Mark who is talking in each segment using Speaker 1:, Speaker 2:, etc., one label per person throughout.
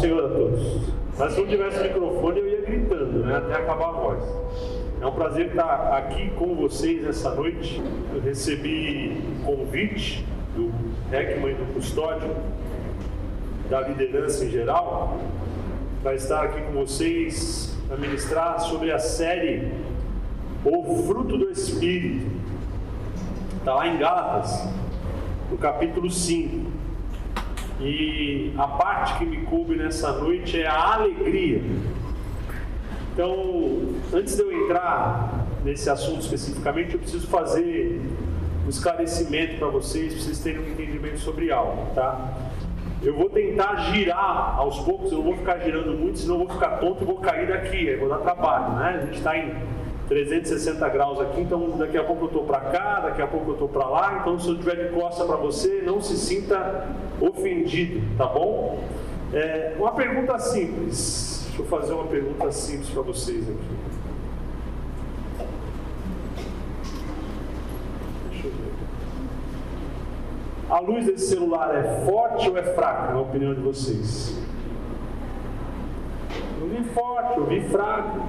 Speaker 1: Senhor a todos. Mas se não tivesse microfone, eu ia gritando, né, até acabar a voz. É um prazer estar aqui com vocês essa noite. Eu recebi convite do Heckman e do Custódio, da liderança em geral, para estar aqui com vocês para ministrar sobre a série O Fruto do Espírito. Está lá em Gálatas, no capítulo 5. E a parte que me coube nessa noite é a alegria. Então, antes de eu entrar nesse assunto especificamente, eu preciso fazer um esclarecimento para vocês, para vocês terem um entendimento sobre algo, tá? Eu vou tentar girar aos poucos, eu não vou ficar girando muito, senão eu vou ficar tonto e vou cair daqui, aí vou dar trabalho, né? A gente está em 360 graus aqui, então daqui a pouco eu estou para cá, daqui a pouco eu estou para lá, então se eu estiver de costa para você, não se sinta ofendido, tá bom? É, uma pergunta simples, deixa eu fazer uma pergunta simples para vocês aqui. A luz desse celular é forte ou é fraca, na opinião de vocês? Eu vi forte, eu vi fraco.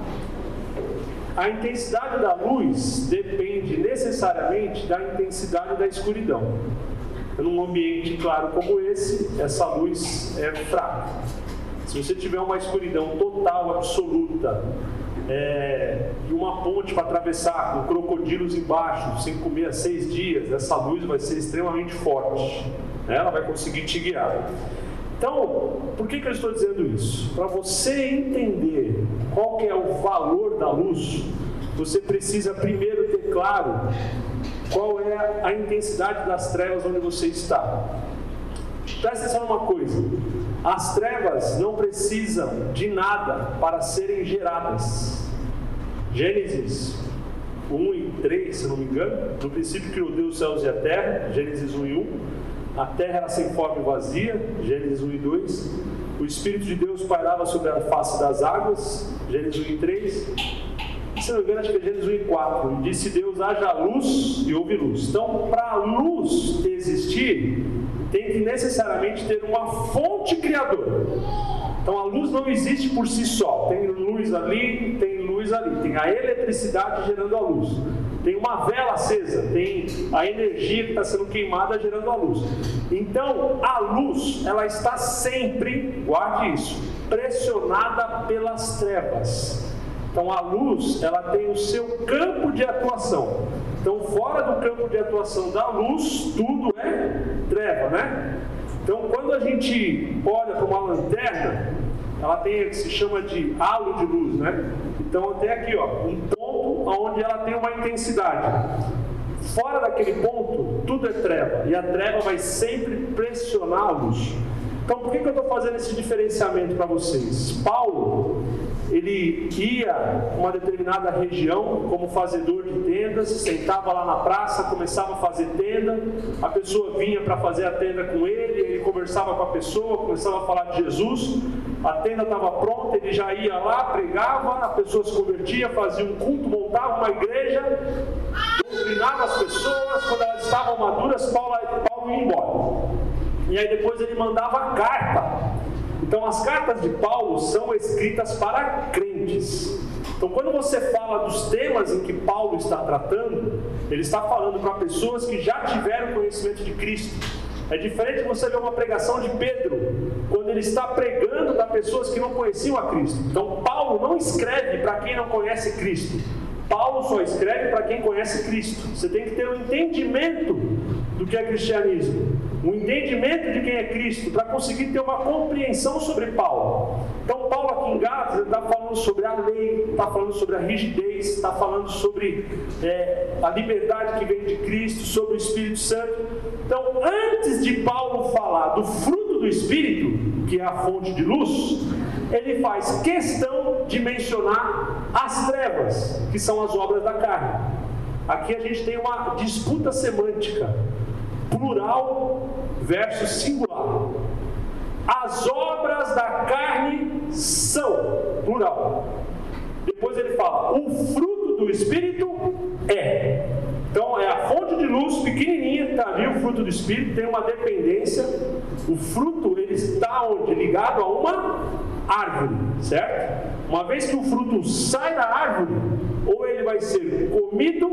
Speaker 1: A intensidade da luz depende necessariamente da intensidade da escuridão. Num ambiente claro como esse, essa luz é fraca. Se você tiver uma escuridão total, absoluta, é, e uma ponte para atravessar com crocodilos embaixo, sem comer há seis dias, essa luz vai ser extremamente forte. Né? Ela vai conseguir te guiar. Então, por que, que eu estou dizendo isso? Para você entender qual que é o valor da luz, você precisa primeiro ter claro qual é a intensidade das trevas onde você está. Presta atenção numa coisa: as trevas não precisam de nada para serem geradas. Gênesis 1 e 3, se não me engano, no princípio criou Deus os céus e a terra, Gênesis 1 e 1. A terra era sem forma e vazia, Gênesis 1 e 2. O Espírito de Deus pairava sobre a face das águas, Gênesis 1 e 3. Se não me engano, acho que é Gênesis 1 e 4. E disse Deus: haja luz e houve luz. Então, para a luz existir, tem que necessariamente ter uma fonte criadora. Então, a luz não existe por si só. Tem luz ali, tem luz ali. Tem a eletricidade gerando a luz tem uma vela acesa, tem a energia que está sendo queimada gerando a luz. Então, a luz, ela está sempre, guarde isso, pressionada pelas trevas. Então, a luz, ela tem o seu campo de atuação. Então, fora do campo de atuação da luz, tudo é treva, né? Então, quando a gente olha para uma lanterna, ela tem o que se chama de halo de luz, né? Então, até aqui, ó, um onde ela tem uma intensidade. Fora daquele ponto, tudo é treva, e a treva vai sempre luz. Então, por que, que eu estou fazendo esse diferenciamento para vocês? Paulo, ele ia uma determinada região como fazedor de tendas, sentava lá na praça, começava a fazer tenda, a pessoa vinha para fazer a tenda com ele, ele conversava com a pessoa, começava a falar de Jesus, a tenda estava pronta, ele já ia lá, pregava, a pessoa se convertia, fazia um culto, montava uma igreja, doutrinava as pessoas, quando elas estavam maduras, Paulo, Paulo ia embora. E aí depois ele mandava carta. Então as cartas de Paulo são escritas para crentes. Então quando você fala dos temas em que Paulo está tratando, ele está falando para pessoas que já tiveram conhecimento de Cristo. É diferente você ver uma pregação de Pedro, quando ele está pregando para pessoas que não conheciam a Cristo. Então Paulo não escreve para quem não conhece Cristo. Paulo só escreve para quem conhece Cristo. Você tem que ter um entendimento do que é cristianismo, um entendimento de quem é Cristo, para conseguir ter uma compreensão sobre Paulo. Então, Paulo aqui em Gálatas está falando sobre a lei, está falando sobre a rigidez, está falando sobre é, a liberdade que vem de Cristo, sobre o Espírito Santo. Então, antes de Paulo falar do fruto do Espírito, que é a fonte de luz, ele faz questão de mencionar as trevas, que são as obras da carne. Aqui a gente tem uma disputa semântica, plural versus singular. As obras da carne são, plural. Depois ele fala, o fruto do Espírito é. Então é a fonte de luz pequenininha, tentar ver o fruto do Espírito tem uma dependência. O fruto ele está onde? Ligado a uma árvore, certo? Uma vez que o fruto sai da árvore, ou ele vai ser comido,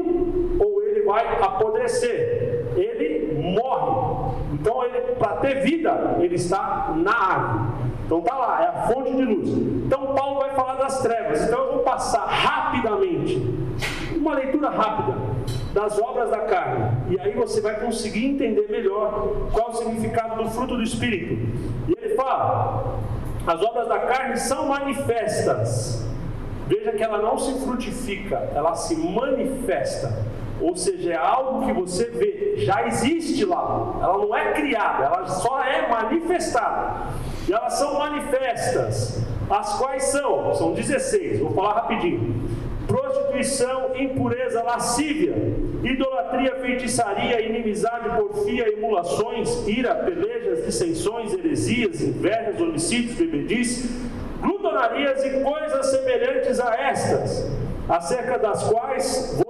Speaker 1: ou ele vai apodrecer. Ele morre. Então, para ter vida, ele está na árvore. Então tá lá, é a fonte de luz. Então Paulo vai falar das trevas. Então eu vou passar rapidamente, uma leitura rápida das obras da carne. E aí você vai conseguir entender melhor qual o significado do fruto do Espírito. E ele fala: as obras da carne são manifestas. Veja que ela não se frutifica, ela se manifesta. Ou seja, é algo que você vê, já existe lá. Ela não é criada, ela só é manifestada. E elas são manifestas. As quais são? São 16, vou falar rapidinho prostituição, impureza, lascívia, idolatria, feitiçaria, inimizade, porfia, emulações, ira, pelejas, dissensões, heresias, invejas, homicídios, bebedices, glutonarias e coisas semelhantes a estas, acerca das quais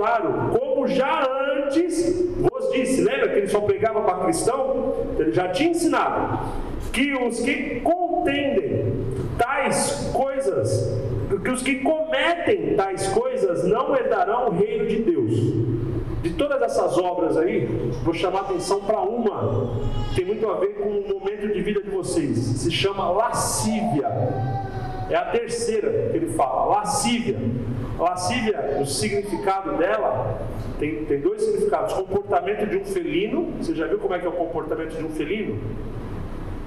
Speaker 1: vos declaro, como já antes vos disse, lembra que ele só pregava para cristão? Ele já tinha ensinado que os que contendem tais coisas que os que cometem tais coisas não herdarão o reino de Deus. De todas essas obras aí, vou chamar atenção para uma, tem muito a ver com o momento de vida de vocês. Se chama lascívia. É a terceira que ele fala, lascívia. Lascívia, o significado dela tem, tem dois significados: comportamento de um felino. Você já viu como é que é o comportamento de um felino?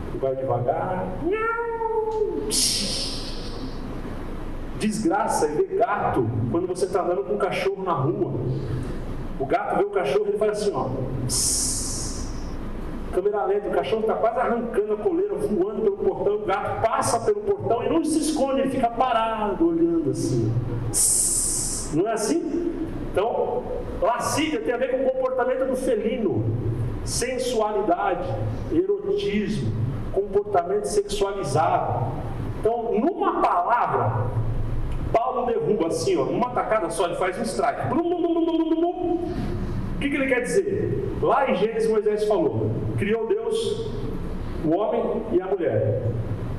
Speaker 1: Ele vai devagar desgraça e ver gato quando você está andando com um cachorro na rua. O gato vê o cachorro e faz assim, ó. Câmera lenta, o cachorro está quase arrancando a coleira, voando pelo portão, o gato passa pelo portão e não se esconde, ele fica parado, olhando assim. Não é assim? Então, lascívia tem a ver com o comportamento do felino, sensualidade, erotismo, comportamento sexualizado. Então, numa palavra, Paulo derruba assim, ó, numa tacada só, ele faz um strike. O que, que ele quer dizer? Lá em Gênesis, Moisés falou: criou Deus o homem e a mulher.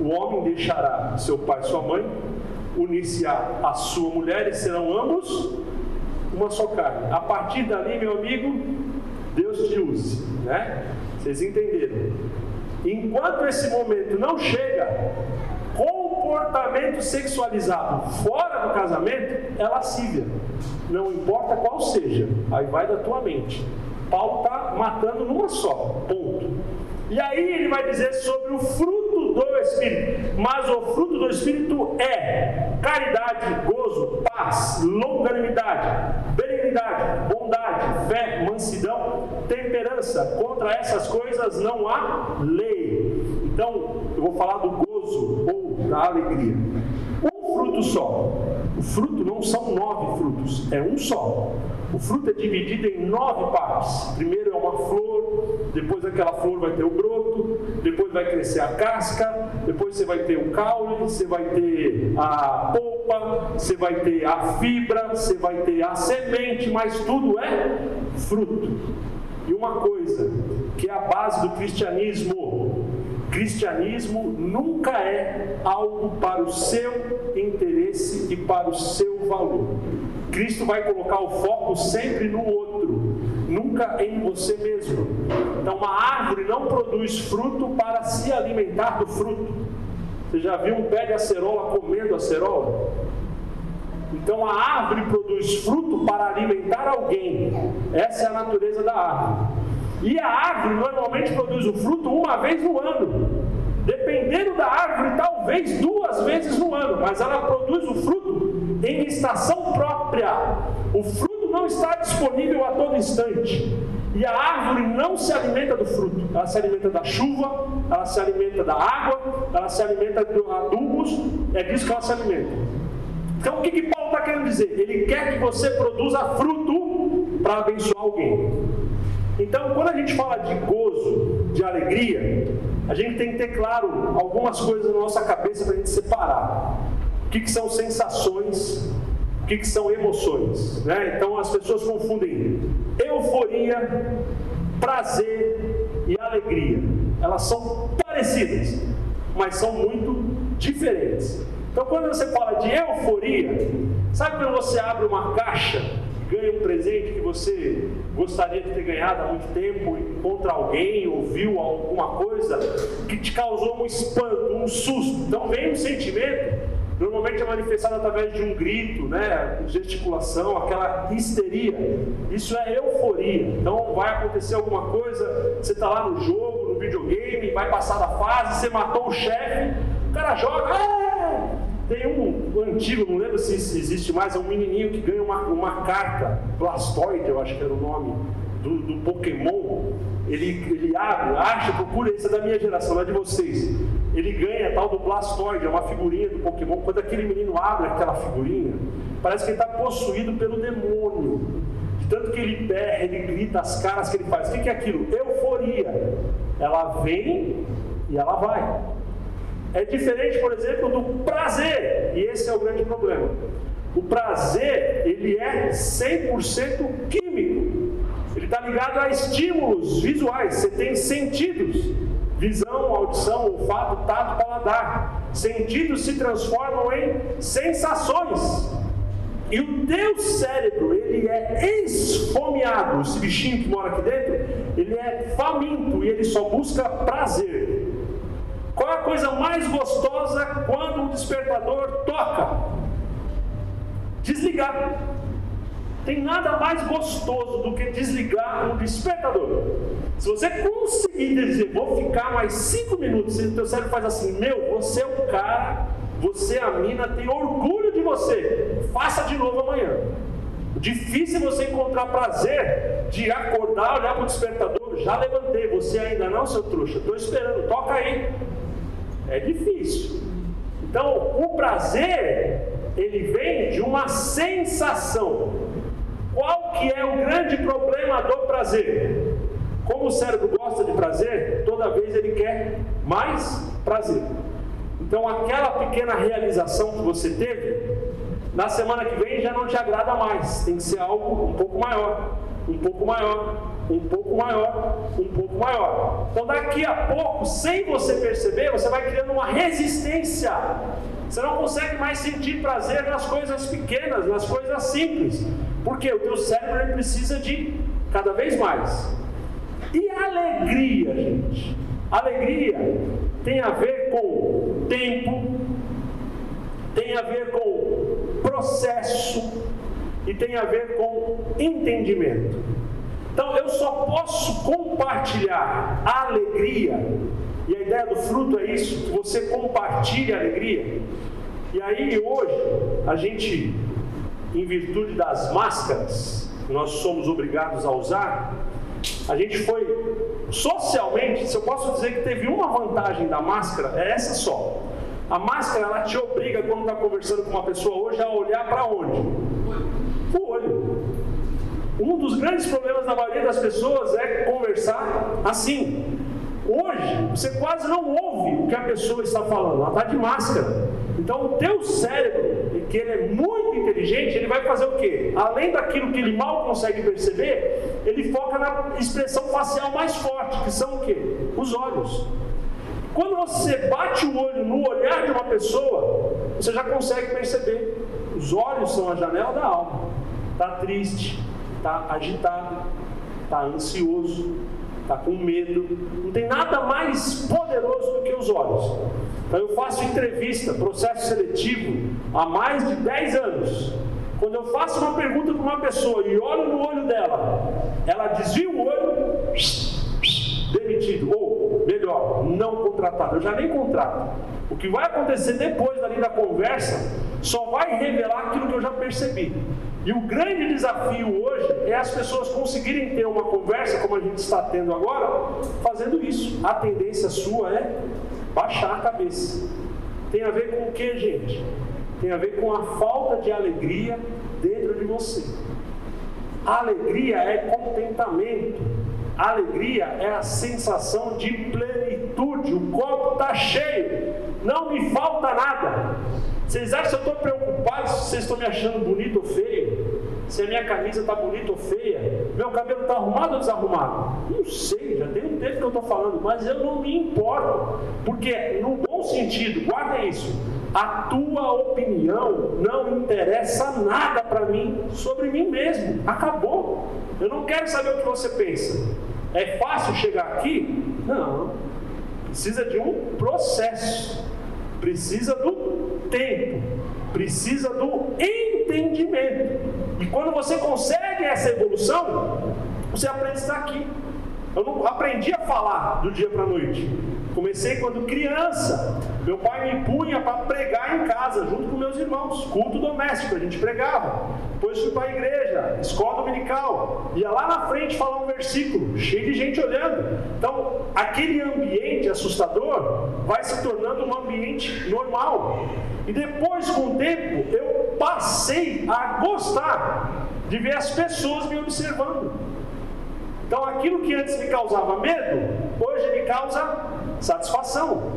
Speaker 1: O homem deixará seu pai e sua mãe, unir-se a sua mulher e serão ambos uma só carne. A partir dali, meu amigo, Deus te use, né? Vocês entenderam? Enquanto esse momento não chega, comportamento sexualizado fora do casamento é lascívia. Não importa qual seja, aí vai da tua mente. Paulo está matando numa só, ponto. E aí ele vai dizer sobre o fruto do Espírito. Mas o fruto do Espírito é caridade, gozo, paz, longanimidade, benignidade, bondade, fé, mansidão, temperança. Contra essas coisas não há lei. Então, eu vou falar do gozo ou da alegria. Fruto só. O fruto não são nove frutos, é um só. O fruto é dividido em nove partes. Primeiro é uma flor, depois aquela flor vai ter o broto, depois vai crescer a casca, depois você vai ter o caule, você vai ter a polpa, você vai ter a fibra, você vai ter a semente, mas tudo é fruto. E uma coisa que é a base do cristianismo, Cristianismo nunca é algo para o seu interesse e para o seu valor. Cristo vai colocar o foco sempre no outro, nunca em você mesmo. Então, uma árvore não produz fruto para se alimentar do fruto. Você já viu um pé de acerola comendo acerola? Então, a árvore produz fruto para alimentar alguém. Essa é a natureza da árvore. E a árvore normalmente produz o fruto uma vez no ano. Dependendo da árvore, talvez duas vezes no ano, mas ela produz o fruto em estação própria. O fruto não está disponível a todo instante. E a árvore não se alimenta do fruto, ela se alimenta da chuva, ela se alimenta da água, ela se alimenta dos adubos, é disso que ela se alimenta. Então o que, que Paulo está querendo dizer? Ele quer que você produza fruto para abençoar alguém. Então, quando a gente fala de gozo, de alegria, a gente tem que ter claro algumas coisas na nossa cabeça para a gente separar. O que, que são sensações, o que, que são emoções. Né? Então, as pessoas confundem euforia, prazer e alegria. Elas são parecidas, mas são muito diferentes. Então, quando você fala de euforia, sabe quando você abre uma caixa ganha um presente que você gostaria de ter ganhado há muito tempo, encontra alguém, ouviu alguma coisa que te causou um espanto, um susto. Então vem um sentimento, normalmente é manifestado através de um grito, né, gesticulação, aquela histeria. Isso é euforia. Então vai acontecer alguma coisa, você está lá no jogo, no videogame, vai passar da fase, você matou o chefe, o cara joga, ah! Tem um, antigo, não lembro se existe mais, é um menininho que ganha uma, uma carta, Blastoise, eu acho que era o nome, do, do Pokémon. Ele, ele abre, acha, procura, isso é da minha geração, não é de vocês. Ele ganha tal do Blastoise, é uma figurinha do Pokémon. Quando aquele menino abre aquela figurinha, parece que ele está possuído pelo demônio. De tanto que ele berra, ele grita, as caras que ele faz. O que é aquilo? Euforia. Ela vem e ela vai. É diferente, por exemplo, do prazer, e esse é o grande problema. O prazer, ele é 100% químico. Ele está ligado a estímulos visuais. Você tem sentidos: visão, audição, olfato, tato, paladar. Sentidos se transformam em sensações. E o teu cérebro, ele é esfomeado. Esse bichinho que mora aqui dentro, ele é faminto e ele só busca prazer. Qual a coisa mais gostosa quando o despertador toca? Desligar. Tem nada mais gostoso do que desligar um despertador. Se você conseguir dizer, vou ficar mais cinco minutos, e o teu cérebro faz assim, meu, você é o cara, você é a mina, tem orgulho de você, faça de novo amanhã. Difícil você encontrar prazer de acordar, olhar para o despertador, já levantei, você ainda não, seu trouxa, estou esperando, toca aí. É difícil. Então, o prazer, ele vem de uma sensação. Qual que é o grande problema do prazer? Como o cérebro gosta de prazer, toda vez ele quer mais prazer. Então, aquela pequena realização que você teve, na semana que vem já não te agrada mais. Tem que ser algo um pouco maior, um pouco maior, um pouco maior, um pouco maior. Então, daqui a pouco, sem você perceber, você vai criando uma resistência. Você não consegue mais sentir prazer nas coisas pequenas, nas coisas simples. Porque o teu cérebro precisa de cada vez mais. E alegria, gente? Alegria tem a ver com tempo, tem a ver com processo e tem a ver com entendimento. Então eu só posso compartilhar a alegria, e a ideia do fruto é isso, que você compartilhe a alegria. E aí hoje, a gente, em virtude das máscaras, que nós somos obrigados a usar, a gente foi socialmente, se eu posso dizer que teve uma vantagem da máscara, é essa só. A máscara ela te obriga, quando está conversando com uma pessoa hoje, a olhar para onde? Um dos grandes problemas da maioria das pessoas é conversar assim. Hoje, você quase não ouve o que a pessoa está falando, ela está de máscara. Então, o teu cérebro, que ele é muito inteligente, ele vai fazer o quê? Além daquilo que ele mal consegue perceber, ele foca na expressão facial mais forte, que são o quê? Os olhos. Quando você bate o olho no olhar de uma pessoa, você já consegue perceber. Os olhos são a janela da alma. Está triste, está agitado, está ansioso, está com medo. Não tem nada mais poderoso do que os olhos. Então eu faço entrevista, processo seletivo, há mais de 10 anos. Quando eu faço uma pergunta para uma pessoa e olho no olho dela, ela desvia o olho, demitido. Ou, melhor, não contratado. Eu já nem contrato. O que vai acontecer depois dali da conversa só vai revelar aquilo que eu já percebi. E o grande desafio hoje é as pessoas conseguirem ter uma conversa, como a gente está tendo agora, fazendo isso. A tendência sua é baixar a cabeça. Tem a ver com o que, gente? Tem a ver com a falta de alegria dentro de você. Alegria é contentamento. Alegria é a sensação de plenitude. O copo está cheio. Não me falta nada. Vocês acham que eu estou preocupado se vocês estão me achando bonito ou feio? Se a minha camisa está bonita ou feia? Meu cabelo está arrumado ou desarrumado? Não sei, já tem um tempo que eu estou falando, mas eu não me importo. Porque, no bom sentido, guardem isso. A tua opinião não interessa nada para mim sobre mim mesmo. Acabou. Eu não quero saber o que você pensa. É fácil chegar aqui? Não. Precisa de um processo. Precisa do tempo. Precisa do entendimento. E quando você consegue essa evolução, você aprende estar aqui. Eu não aprendi a falar do dia para a noite. Comecei quando criança. Meu pai me punha para pregar em casa, junto com meus irmãos. Culto doméstico, a gente pregava. Depois fui para a igreja, escola dominical. Ia lá na frente falar um versículo, cheio de gente olhando. Então, aquele ambiente assustador vai se tornando um ambiente normal. E depois, com o tempo, eu passei a gostar de ver as pessoas me observando. Então aquilo que antes me causava medo, hoje me causa satisfação.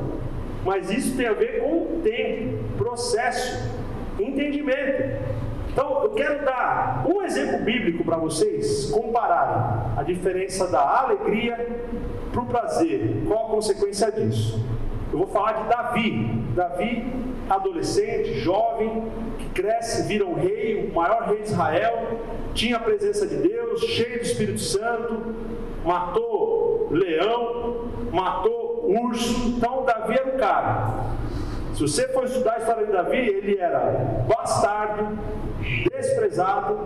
Speaker 1: Mas isso tem a ver com tempo, processo, entendimento. Então eu quero dar um exemplo bíblico para vocês compararem a diferença da alegria para o prazer. Qual a consequência disso? Eu vou falar de Davi. Davi, adolescente, jovem, que cresce, vira um rei, o maior rei de Israel, tinha a presença de Deus, cheio do Espírito Santo, matou leão, matou urso. Então, Davi era o cara. Se você for estudar a história de Davi, ele era bastardo, desprezado,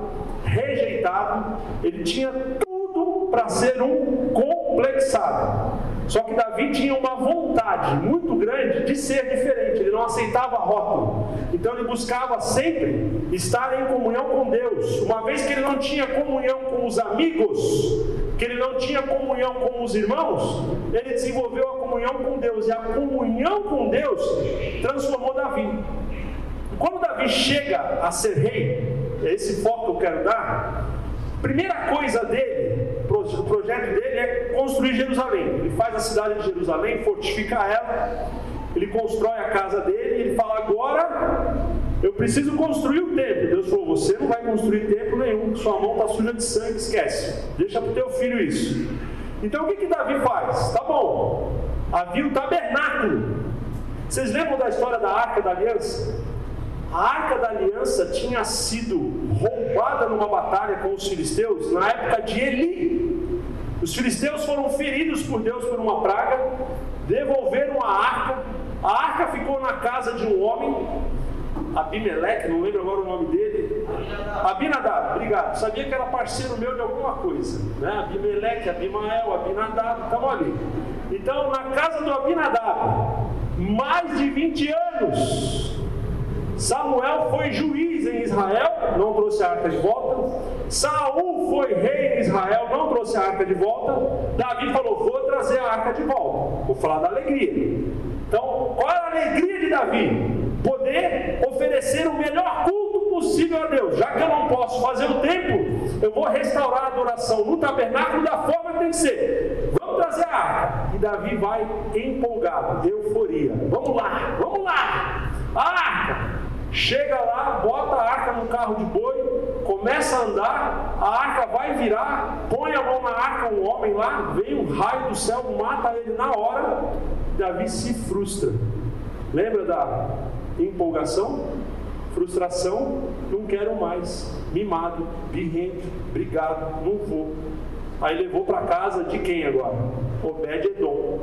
Speaker 1: rejeitado, ele tinha tudo para ser um complexado. Só que Davi tinha uma vontade muito grande de ser diferente, ele não aceitava rótulo. Então ele buscava sempre estar em comunhão com Deus. Uma vez que ele não tinha comunhão com os amigos, que ele não tinha comunhão com os irmãos, ele desenvolveu a comunhão com Deus. E a comunhão com Deus transformou Davi. Quando Davi chega a ser rei, é esse foco que eu quero dar, primeira coisa dele o projeto dele é construir Jerusalém. Ele faz a cidade de Jerusalém, fortifica ela, ele constrói a casa dele e ele fala: agora eu preciso construir o templo. Deus falou: você não vai construir templo nenhum, sua mão está suja de sangue, esquece. Deixa para o teu filho isso. Então o que, que Davi faz? Tá bom, havia o tabernáculo. Vocês lembram da história da arca da aliança? A arca da aliança tinha sido roubada numa batalha com os filisteus na época de Eli. Os filisteus foram feridos por Deus por uma praga, devolveram a arca. A arca ficou na casa de um homem, Abimeleque, não lembro agora o nome dele. Abinadab, obrigado. Sabia que era parceiro meu de alguma coisa. Né? Abimeleque, Abimael, Abinadab, estamos ali. Então, na casa do Abinadab, mais de 20 anos, Samuel foi juiz em Israel, não trouxe a arca de volta. Saul foi rei em Israel, não trouxe a arca de volta. Davi falou: Vou trazer a arca de volta. Vou falar da alegria. Então, qual é a alegria de Davi? Poder oferecer o melhor culto possível a Deus. Já que eu não posso fazer o templo, eu vou restaurar a adoração no tabernáculo da forma que tem que ser. Vamos trazer a arca. E Davi vai empolgado, euforia. Vamos lá, vamos lá. A arca. Chega lá, bota a arca no carro de boi, começa a andar, a arca vai virar, põe a mão na arca, um homem lá, vem um raio do céu, mata ele na hora. Davi se frustra. Lembra da empolgação? Frustração, não quero mais. Mimado, birrento, brigado, não vou. Aí levou para casa de quem agora? Obed-Edom.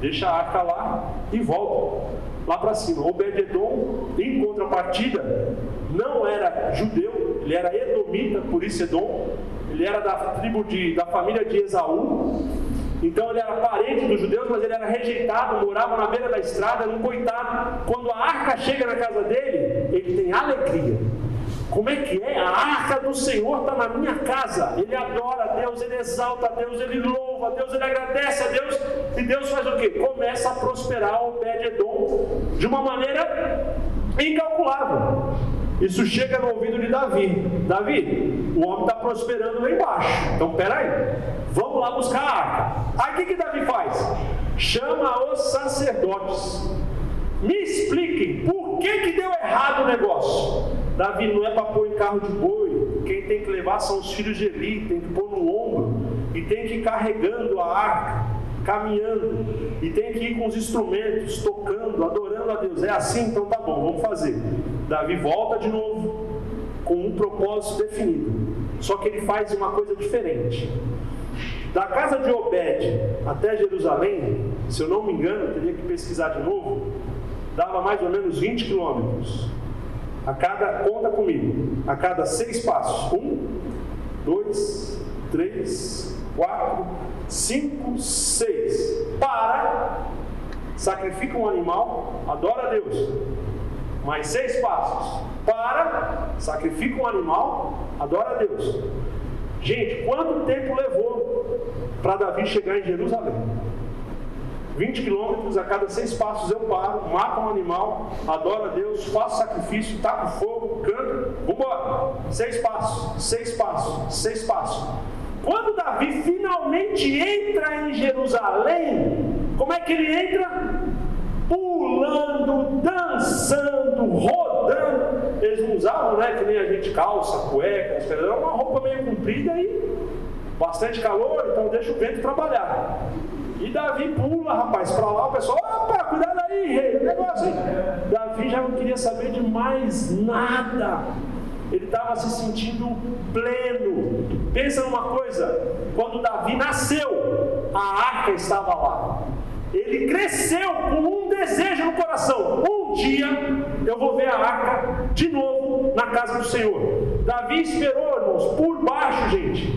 Speaker 1: Deixa a arca lá e volta lá para cima. Obed-Edom, em contrapartida, não era judeu, ele era edomita, por isso Edom. Ele era da tribo de, da família de Esaú. Então ele era parente dos judeus, mas ele era rejeitado, morava na beira da estrada, era um coitado. Quando a arca chega na casa dele, ele tem alegria. Como é que é? A arca do Senhor está na minha casa. Ele adora a Deus, ele exalta a Deus, ele louva a Deus, ele agradece a Deus. E Deus faz o quê? Começa a prosperar o Obed-Edom de uma maneira incalculável. Isso chega no ouvido de Davi. Davi, o homem está prosperando lá embaixo. Então, peraí, vamos lá buscar a arca. Aí o que, que Davi faz? Chama os sacerdotes. Me expliquem por que, que deu errado o negócio. Davi não é para pôr em carro de boi, quem tem que levar são os filhos de Eli, tem que pôr no ombro e tem que ir carregando a arca, caminhando e tem que ir com os instrumentos, tocando, adorando a Deus. É assim, então tá bom, vamos fazer. Davi volta de novo com um propósito definido. Só que ele faz uma coisa diferente. Da casa de Obed até Jerusalém, se eu não me engano, teria que pesquisar de novo, dava mais ou menos 20 quilômetros. A cada, conta comigo, a cada seis passos. Um, dois, três, quatro, cinco, seis. Para, sacrifica um animal, adora a Deus. Mais seis passos. Para, sacrifica um animal, adora a Deus. Gente, quanto tempo levou para Davi chegar em Jerusalém? 20 quilômetros, a cada seis passos eu paro, mato um animal, adoro a Deus, faço sacrifício, taco fogo, canto, vambora. Seis passos, seis passos, seis passos. Quando Davi finalmente entra em Jerusalém, como é que ele entra? Pulando, dançando, rodando. Eles não usavam, né? Que nem a gente calça, cueca, era uma roupa meio comprida e bastante calor, então deixa o vento trabalhar. E Davi pula, rapaz, para lá, o pessoal, opa, cuidado aí, rei, negócio aí. Davi já não queria saber de mais nada. Ele estava se sentindo pleno. Pensa numa coisa: quando Davi nasceu, a arca estava lá. Ele cresceu com um desejo no coração. Um dia eu vou ver a arca de novo na casa do Senhor. Davi esperou, irmãos, por baixo, gente,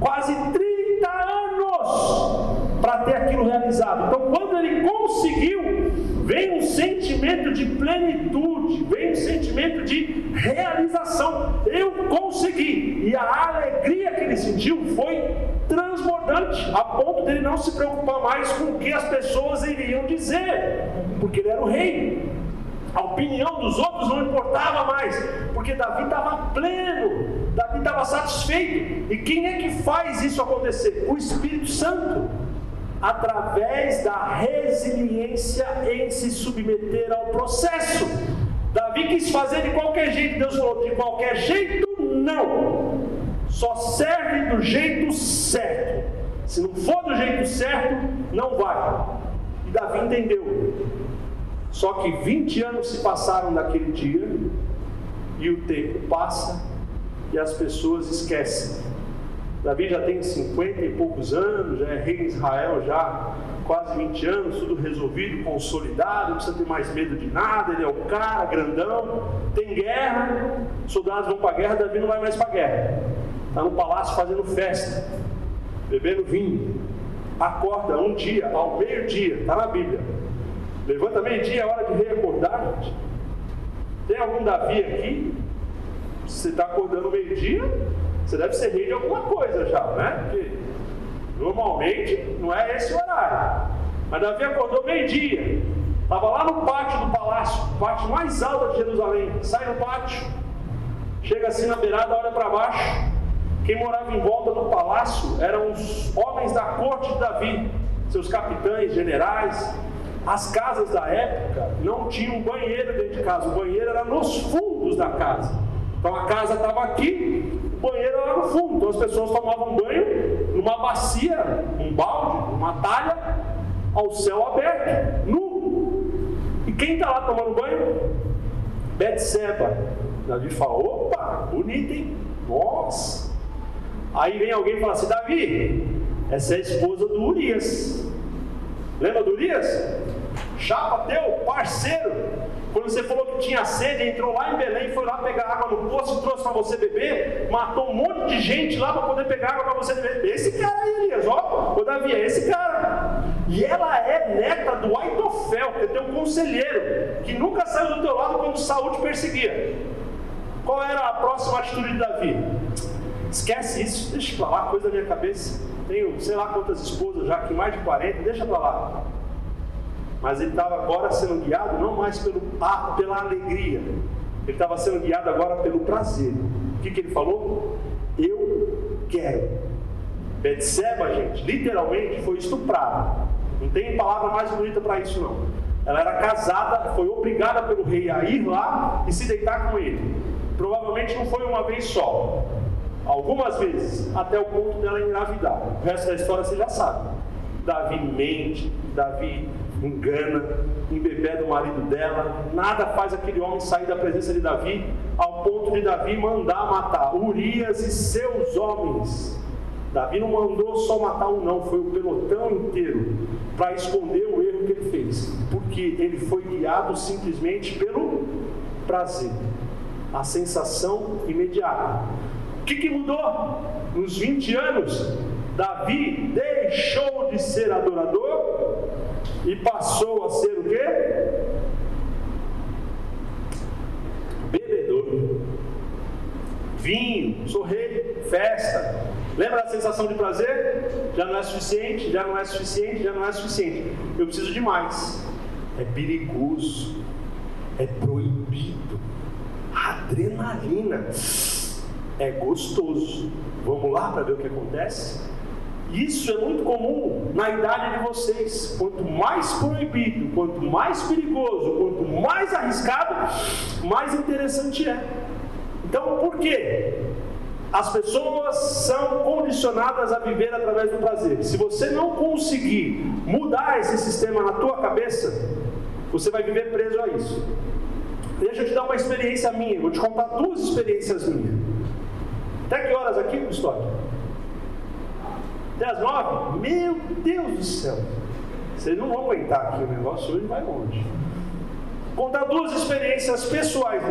Speaker 1: quase 30 anos para ter aquilo realizado. Então, quando ele conseguiu, vem um sentimento de plenitude, vem um sentimento de realização. Eu consegui. E a alegria que ele sentiu foi transbordante, a ponto dele não se preocupar mais com o que as pessoas iriam dizer, porque ele era o rei. A opinião dos outros não importava mais, porque Davi estava pleno, Davi estava satisfeito. E quem é que faz isso acontecer? O Espírito Santo através da resiliência em se submeter ao processo. Davi quis fazer de qualquer jeito, Deus falou: de qualquer jeito, não. Só serve do jeito certo. Se não for do jeito certo, não vai. E Davi entendeu. Só que 20 anos se passaram daquele dia, e o tempo passa, e as pessoas esquecem Davi já tem 50 e poucos anos, já é rei de Israel já quase 20 anos, tudo resolvido, consolidado, não precisa ter mais medo de nada, ele é o cara, grandão, tem guerra, soldados vão para a guerra, Davi não vai mais para a guerra. Está no palácio fazendo festa, bebendo vinho. Acorda um dia, ao meio-dia, está na Bíblia. Levanta meio-dia, é hora de reacordar, gente. Tem algum Davi aqui? Você está acordando meio-dia? Você deve ser rei de alguma coisa já, né? Porque normalmente não é esse o horário. Mas Davi acordou meio-dia, estava lá no pátio do palácio, pátio mais alto de Jerusalém. Sai no pátio, chega assim na beirada, olha para baixo. Quem morava em volta do palácio eram os homens da corte de Davi, seus capitães, generais. As casas da época não tinham banheiro dentro de casa, o banheiro era nos fundos da casa. Então a casa estava aqui, o banheiro era no fundo. Então as pessoas tomavam banho numa bacia, um balde, uma talha, ao céu aberto, nu. E quem está lá tomando banho? Betseba. Davi fala: opa, bonito, hein? Nossa. Aí vem alguém e fala assim: Davi, essa é a esposa do Urias. Lembra do Urias? Chapa teu, parceiro. Quando você falou que tinha sede, entrou lá em Belém, foi lá pegar água no poço, trouxe para você beber, matou um monte de gente lá para poder pegar água para você beber. Esse cara aí, Elias, ó, o Davi, é esse cara. E ela é neta do Aitofel, que é teu conselheiro, que nunca saiu do teu lado quando Saúl te perseguia. Qual era a próxima atitude de Davi? Esquece isso, deixa para lá, coisa da minha cabeça. Tenho sei lá quantas esposas já, que mais de 40, deixa para lá. Mas ele estava agora sendo guiado não mais pelo, ah, pela alegria, ele estava sendo guiado agora pelo prazer. O que, que ele falou? Eu quero. Betseba, gente, literalmente foi estuprada. Não tem palavra mais bonita para isso, não. Ela era casada, foi obrigada pelo rei a ir lá e se deitar com ele. Provavelmente não foi uma vez só, algumas vezes, até o ponto dela engravidar. O resto da história você já sabe. Davi mente, Davi engana, embebeda o marido dela, nada faz aquele homem sair da presença de Davi, ao ponto de Davi mandar matar Urias e seus homens. Davi não mandou só matar um, não, foi o pelotão inteiro, para esconder o erro que ele fez, porque ele foi guiado simplesmente pelo prazer, a sensação imediata. O que, que mudou? Nos 20 anos, Davi deixou de ser adorador e passou a ser o quê? Bebedor. Vinho, sou rei, festa. Lembra da sensação de prazer? Já não é suficiente, já não é suficiente, já não é suficiente. Eu preciso de mais. É perigoso, é proibido. Adrenalina. É gostoso. Vamos lá para ver o que acontece? Isso é muito comum na idade de vocês. Quanto mais proibido, quanto mais perigoso, quanto mais arriscado, mais interessante é. Então, por quê? As pessoas são condicionadas a viver através do prazer. Se você não conseguir mudar esse sistema na tua cabeça, você vai viver preso a isso. Deixa eu te dar uma experiência minha, vou te contar duas experiências minhas. Até que horas aqui, Custódio? Até as nove? Meu Deus do céu! Vocês não vão aguentar aqui, o negócio hoje vai longe. Contar duas experiências pessoais.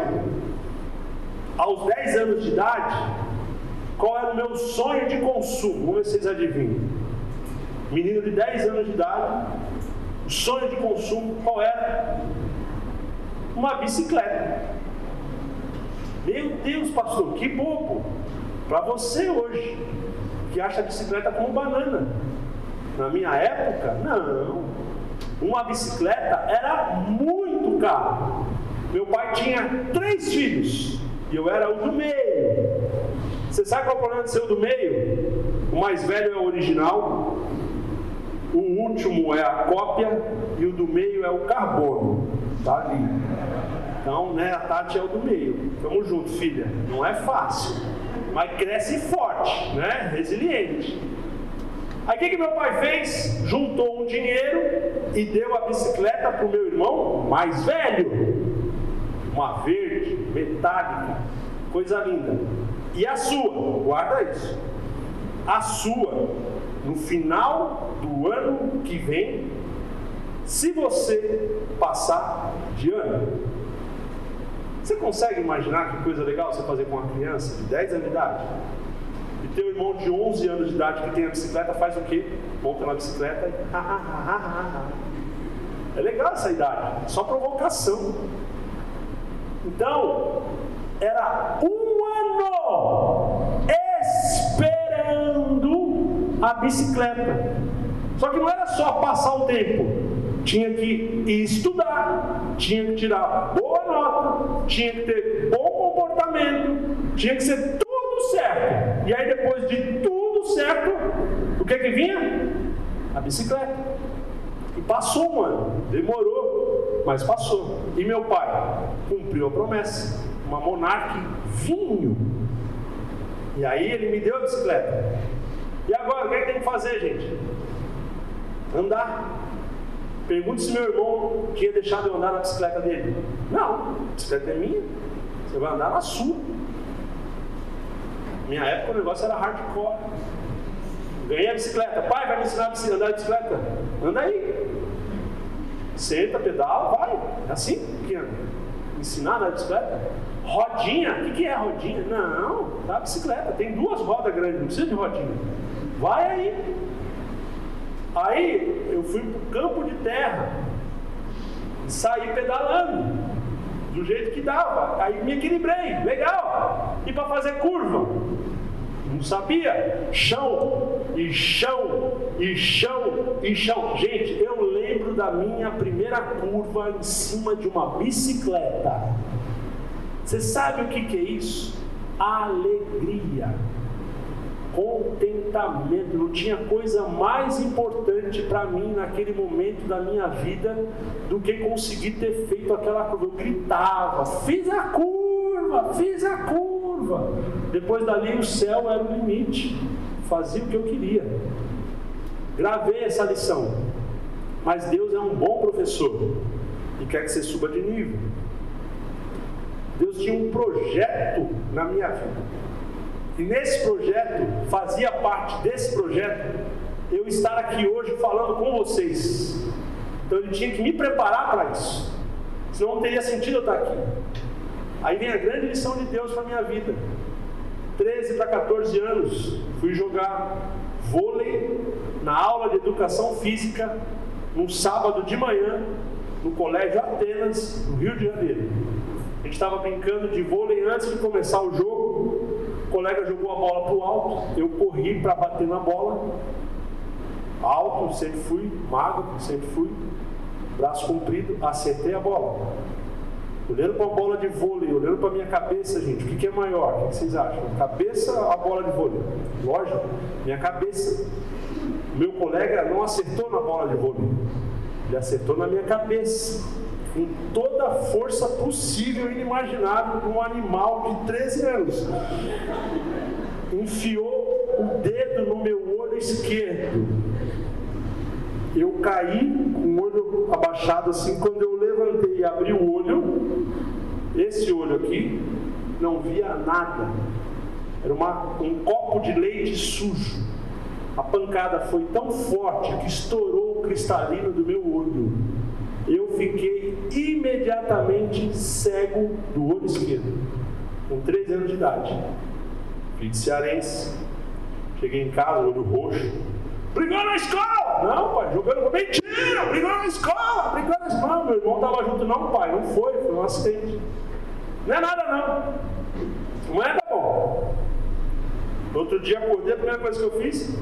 Speaker 1: Aos 10 anos de idade, qual era o meu sonho de consumo? Vamos ver se vocês adivinham. Menino de 10 anos de idade, o sonho de consumo qual era? Uma bicicleta. Meu Deus, pastor, que bobo! Para você hoje que acha a bicicleta como banana. Na minha época, não. Uma bicicleta era muito caro. Meu pai tinha três filhos e eu era o do meio. Você sabe qual é o problema de ser o do meio? O mais velho é o original, o último é a cópia e o do meio é o carbono. Tá ali. Então, né, a Tati é o do meio. Tamo junto, filha. Não é fácil mas cresce forte, né? Resiliente. Aí o que, que meu pai fez? Juntou um dinheiro e deu a bicicleta para o meu irmão mais velho. Uma verde, metálica, coisa linda. E a sua, guarda isso. A sua, no final do ano que vem, se você passar de ano, você consegue imaginar que coisa legal você fazer com uma criança de 10 anos de idade? E teu irmão de 11 anos de idade que tem a bicicleta faz o quê? Monta na bicicleta e. É legal essa idade, só provocação. Então, era um ano esperando a bicicleta. Só que não era só passar o tempo, tinha que estudar, tinha que tirar boa nota, tinha que ter bom comportamento, tinha que ser tudo certo. E aí depois de tudo certo, o que que vinha? A bicicleta. E passou um ano, demorou, mas passou. E meu pai cumpriu a promessa, uma monarque vinho. E aí ele me deu a bicicleta. E agora, o que, é que tem que fazer, gente? Andar. Pergunte se meu irmão tinha deixado eu andar na bicicleta dele. Não, a bicicleta é minha. Você vai andar na sua. Minha época o negócio era hardcore. Ganhei a bicicleta. Pai, vai me ensinar a andar de bicicleta? Anda aí. Senta, pedala, vai. É assim que anda. Ensinar a andar de bicicleta? Rodinha. O que é rodinha? Não, tá bicicleta. Tem duas rodas grandes, não precisa de rodinha. Vai aí. Aí eu fui para o campo de terra saí pedalando do jeito que dava. Aí me equilibrei, legal. E para fazer curva, não sabia. Chão, e chão, e chão, e chão. Gente, eu lembro da minha primeira curva em cima de uma bicicleta. Você sabe o que, que é isso? Alegria contentamento. Não tinha coisa mais importante para mim naquele momento da minha vida do que conseguir ter feito aquela curva. Eu gritava, fiz a curva! fiz a curva. Depois dali o céu era o limite. Fazia o que eu queria. Gravei essa lição. Mas Deus é um bom professor e quer que você suba de nível. Deus tinha um projeto na minha vida. E nesse projeto, fazia parte desse projeto, eu estar aqui hoje falando com vocês. Então ele tinha que me preparar para isso. Senão não teria sentido eu estar aqui. Aí vem a grande lição de Deus para a minha vida. 13 para 14 anos, fui jogar vôlei na aula de educação física, num sábado de manhã, no Colégio Atenas, no Rio de Janeiro. A gente estava brincando de vôlei antes de começar o jogo. O colega jogou a bola para o alto, eu corri para bater na bola. Alto, sempre fui, magro, sempre fui, braço comprido, acertei a bola. Olhando para a bola de vôlei, olhando para a minha cabeça, gente, o que, que é maior? O que vocês acham? Cabeça a bola de vôlei? Lógico, minha cabeça. Meu colega não acertou na bola de vôlei, ele acertou na minha cabeça. Com toda a força possível e inimaginável de um animal de 13 anos. Enfiou o dedo no meu olho esquerdo. Eu caí com o olho abaixado assim. Quando eu levantei e abri o olho, esse olho aqui, não via nada. Era uma, um copo de leite sujo. A pancada foi tão forte que estourou o cristalino do meu olho. Eu fiquei imediatamente cego do olho esquerdo, com 13 anos de idade. Filho de cearense. Cheguei em casa, olho roxo. Brigou na escola! Não, pai, jogando. Mentira! Brigou na escola! Brigou na escola! Meu irmão estava junto, não, pai, não foi, foi um acidente. Não é nada, não. Não é, tá bom. Outro dia acordei, a primeira coisa que eu fiz,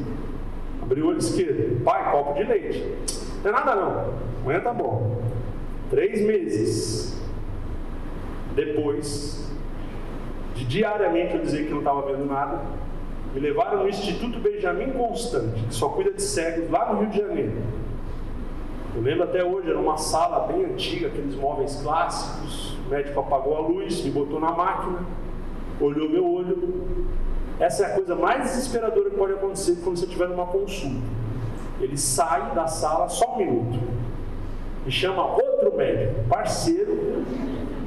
Speaker 1: abri o olho esquerdo. Pai, copo de leite. Não é nada, não. Amanhã tá bom. Três meses depois de diariamente eu dizer que não estava vendo nada, me levaram no Instituto Benjamin Constante, que só cuida de cegos lá no Rio de Janeiro. Eu lembro até hoje, era uma sala bem antiga, aqueles móveis clássicos. O médico apagou a luz, me botou na máquina, olhou meu olho. Essa é a coisa mais desesperadora que pode acontecer quando você estiver numa consulta. Ele sai da sala só um minuto e chama outro médico, parceiro.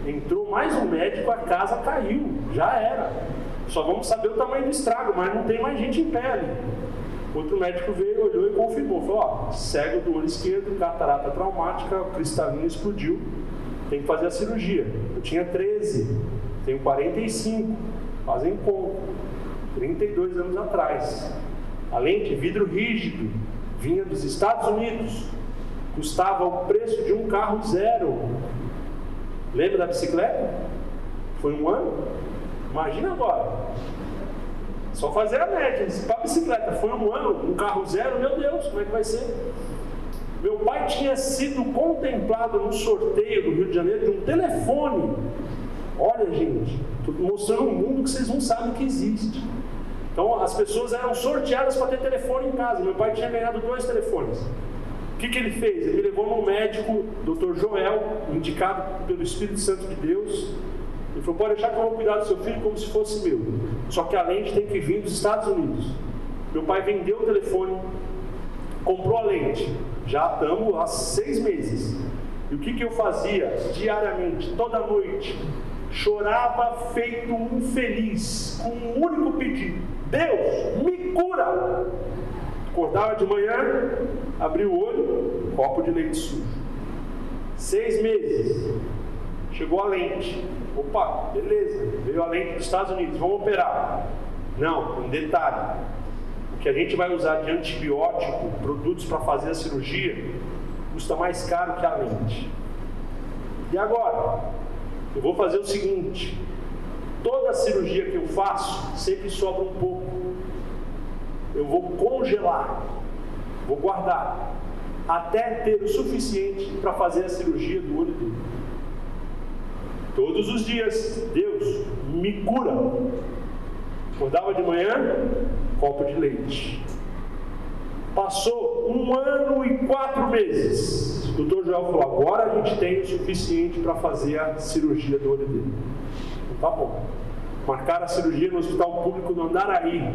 Speaker 1: Entrou mais um médico, a casa caiu, já era. Só vamos saber o tamanho do estrago, mas não tem mais gente em pé. Outro médico veio, olhou e confirmou. Falou: ó, cego do olho esquerdo, catarata traumática, o cristalino explodiu, tem que fazer a cirurgia. Eu tinha 13, tenho 45, fazem conta, 32 anos atrás. Além de vidro rígido, vinha dos Estados Unidos, custava o preço de um carro zero. Lembra da bicicleta? Foi um ano? Imagina agora. Só fazer a média. Para a bicicleta foi um ano, um carro zero, meu Deus, como é que vai ser? Meu pai tinha sido contemplado no sorteio do Rio de Janeiro de um telefone. Olha, gente, estou mostrando um mundo que vocês não sabem que existe. Então, as pessoas eram sorteadas para ter telefone em casa. Meu pai tinha ganhado dois telefones. O que, que ele fez? Ele me levou no médico, Dr. Joel, indicado pelo Espírito Santo de Deus. Ele falou: pode deixar que eu vou cuidar do seu filho como se fosse meu. Só que a lente tem que vir dos Estados Unidos. Meu pai vendeu o telefone, comprou a lente. Já estamos há seis meses. E o que, que eu fazia diariamente, toda noite? Chorava feito um feliz, com um único pedido: Deus, me cura! Acordava de manhã, abria o olho, copo de leite sujo. Seis meses, chegou a lente. Opa, beleza, veio a lente dos Estados Unidos, vamos operar. Não, um detalhe: o que a gente vai usar de antibiótico, produtos para fazer a cirurgia, custa mais caro que a lente. E agora? Eu vou fazer o seguinte: cirurgia que eu faço, sempre sobra um pouco. Eu vou congelar, vou guardar, até ter o suficiente para fazer a cirurgia do olho dele. Todos os dias, Deus me cura. Acordava de manhã, copo de leite. Passou um ano e quatro meses. O doutor Joel falou: agora a gente tem o suficiente para fazer a cirurgia do olho dele. Tá bom. Marcaram a cirurgia no hospital público do Andaraí.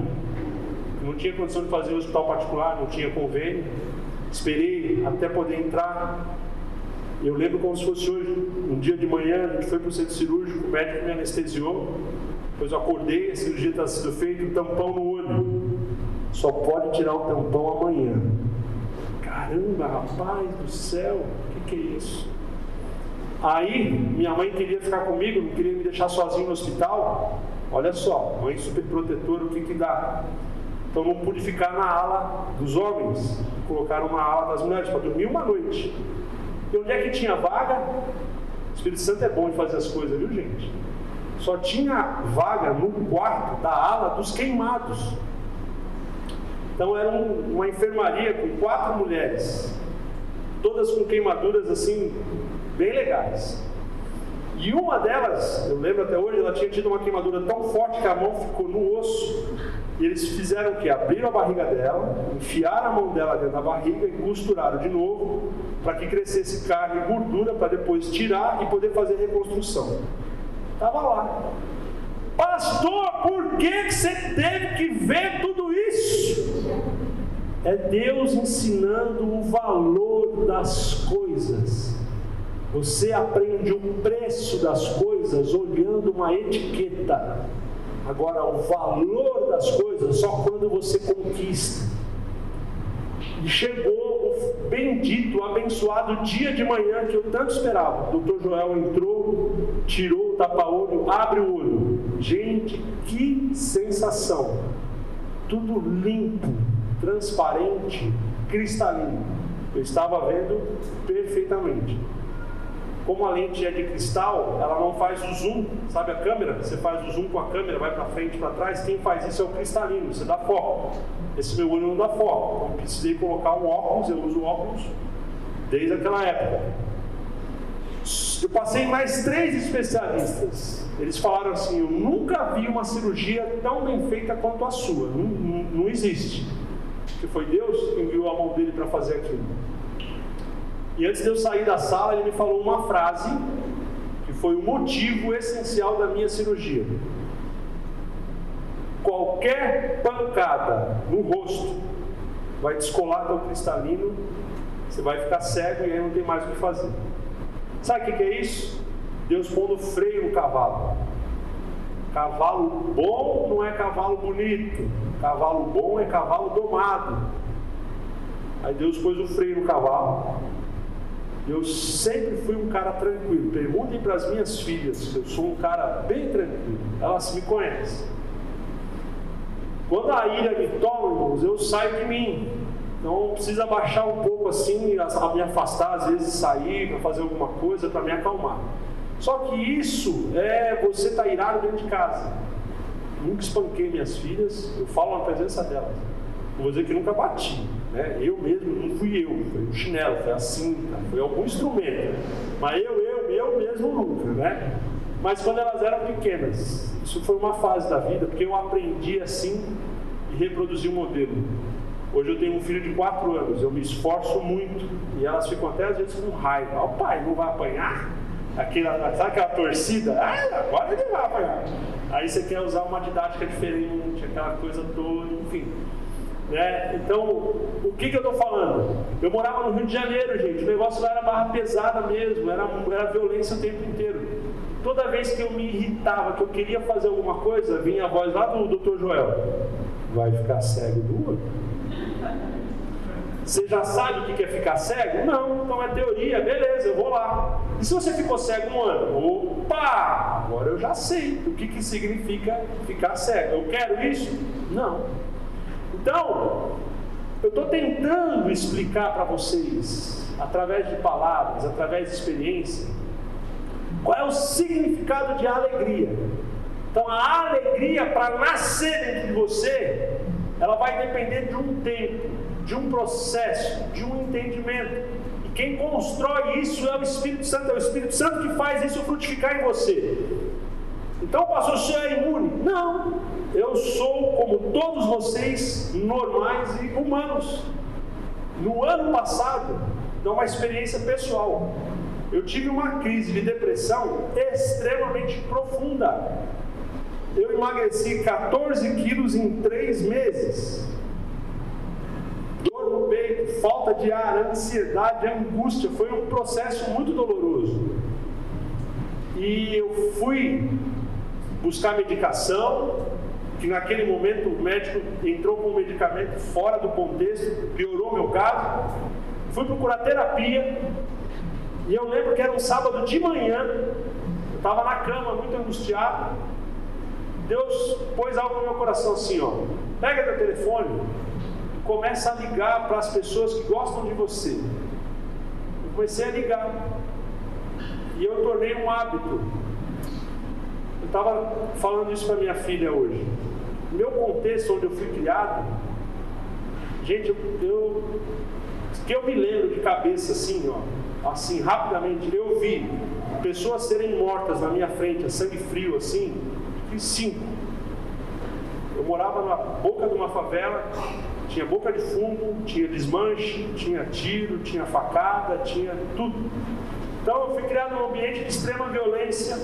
Speaker 1: Não tinha condição de fazer no hospital particular, não tinha convênio. Esperei até poder entrar. Eu lembro como se fosse hoje, um dia de manhã, a gente foi para o centro cirúrgico, o médico me anestesiou. Depois eu acordei, a cirurgia está sendo feita, um tampão no olho. Só pode tirar o tampão amanhã. Caramba, rapaz do céu, o que, que é isso? Aí, minha mãe queria ficar comigo, não queria me deixar sozinho no hospital. Olha só, mãe super protetora, o que que dá? Então não pude ficar na ala dos homens, colocaram uma ala das mulheres para dormir uma noite. E onde é que tinha vaga? O Espírito Santo é bom de fazer as coisas, viu gente? Só tinha vaga no quarto da ala dos queimados. Então era um, uma enfermaria com quatro mulheres, todas com queimaduras assim, bem legais. E uma delas, eu lembro até hoje, ela tinha tido uma queimadura tão forte que a mão ficou no osso. E eles fizeram o que? Abriram a barriga dela, enfiaram a mão dela dentro da barriga e costuraram de novo para que crescesse carne e gordura para depois tirar e poder fazer reconstrução. Estava lá. Pastor, por que você teve que ver tudo isso? É Deus ensinando o valor das coisas. Você aprende o preço das coisas olhando uma etiqueta. Agora, o valor das coisas só quando você conquista. E chegou o bendito, abençoado dia de manhã que eu tanto esperava. Doutor Joel entrou, tirou o tapa-olho, abre o olho. Gente, que sensação! Tudo limpo, transparente, cristalino. Eu estava vendo perfeitamente. Como a lente é de cristal, ela não faz o zoom, sabe a câmera? Você faz o zoom com a câmera, vai para frente, para trás. Quem faz isso é o cristalino, você dá foco. Esse meu olho não dá foco, então precisei colocar um óculos, eu uso óculos desde aquela época. Eu passei mais três especialistas. Eles falaram assim: Eu nunca vi uma cirurgia tão bem feita quanto a sua. Não, não, não existe. Que foi Deus que enviou a mão dele para fazer aquilo. E antes de eu sair da sala, ele me falou uma frase que foi o motivo essencial da minha cirurgia. Qualquer pancada no rosto vai descolar teu cristalino, você vai ficar cego e aí não tem mais o que fazer. Sabe o que é isso? Deus pondo freio no cavalo. Cavalo bom não é cavalo bonito. Cavalo bom é cavalo domado. Aí Deus pôs o freio no cavalo eu sempre fui um cara tranquilo. Perguntem para as minhas filhas, eu sou um cara bem tranquilo. Elas me conhecem. Quando a ira me toma, irmãos, eu saio de mim. Então precisa baixar um pouco assim, me afastar, às vezes sair para fazer alguma coisa para me acalmar. Só que isso é você estar tá irado dentro de casa. Nunca espanquei minhas filhas, eu falo na presença delas. Vou dizer que nunca bati. Né? Eu mesmo, não fui eu, foi o chinelo, foi a cinta, foi algum instrumento. Mas eu, eu, eu mesmo nunca, né? Mas quando elas eram pequenas, isso foi uma fase da vida, porque eu aprendi assim e reproduzi o um modelo. Hoje eu tenho um filho de 4 anos, eu me esforço muito e elas ficam até às vezes com raiva. Ó, pai, não vai apanhar? Aquela, sabe aquela torcida? Ah, agora ele vai apanhar. Aí você quer usar uma didática diferente, aquela coisa toda, enfim. Né? Então, o que, que eu estou falando? Eu morava no Rio de Janeiro, gente. O negócio lá era barra pesada mesmo, era, era violência o tempo inteiro. Toda vez que eu me irritava, que eu queria fazer alguma coisa, vinha a voz lá do Dr. Joel: Vai ficar cego do olho? Você já sabe o que é ficar cego? Não, então é teoria, beleza, eu vou lá. E se você ficou cego um ano? Opa! Agora eu já sei o que, que significa ficar cego. Eu quero isso? Não. Então, eu estou tentando explicar para vocês, através de palavras, através de experiência, qual é o significado de alegria. Então, a alegria para nascer dentro de você, ela vai depender de um tempo, de um processo, de um entendimento. E quem constrói isso é o Espírito Santo, é o Espírito Santo que faz isso frutificar em você. Então, pastor, você é imune? Não. Eu sou como todos vocês, normais e humanos. No ano passado, dar uma experiência pessoal. Eu tive uma crise de depressão extremamente profunda. Eu emagreci 14 quilos em três meses. Dor no peito, falta de ar, ansiedade, angústia. Foi um processo muito doloroso. E eu fui buscar medicação, que naquele momento o médico entrou com o medicamento fora do contexto, piorou meu caso. Fui procurar terapia, e eu lembro que era um sábado de manhã, eu estava na cama, muito angustiado. Deus pôs algo no meu coração assim, ó. Pega teu telefone, começa a ligar para as pessoas que gostam de você. Eu comecei a ligar. E eu tornei um hábito. Estava falando isso para minha filha hoje. Meu contexto onde eu fui criado, gente, eu, eu que eu me lembro de cabeça assim, ó, assim, rapidamente, eu vi pessoas serem mortas na minha frente, a sangue frio, assim, e cinco. Eu morava na boca de uma favela, tinha boca de fumo, tinha desmanche, tinha tiro, tinha facada, tinha tudo. Então eu fui criado num ambiente de extrema violência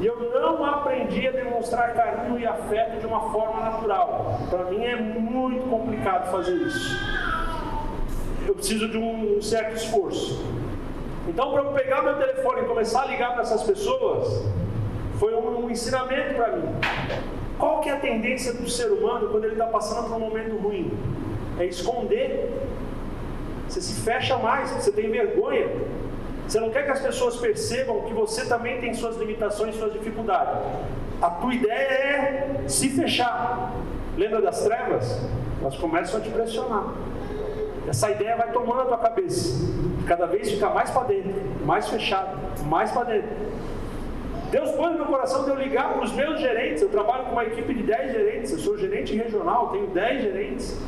Speaker 1: e eu não aprendi a demonstrar carinho e afeto de uma forma natural. Para mim é muito complicado fazer isso. Eu preciso de um certo esforço. Então, para eu pegar meu telefone e começar a ligar para essas pessoas, foi um, um ensinamento para mim. Qual que é a tendência do ser humano quando ele está passando por um momento ruim? É esconder. Você se fecha mais, você tem vergonha. Você não quer que as pessoas percebam que você também tem suas limitações, suas dificuldades. A tua ideia é se fechar. Lembra das trevas? Elas começam a te pressionar. Essa ideia vai tomando a tua cabeça. Cada vez fica mais para dentro, mais fechado, mais para dentro. Deus põe no meu coração de eu ligar para os meus gerentes. Eu trabalho com uma equipe de 10 gerentes, eu sou gerente regional, tenho 10 gerentes,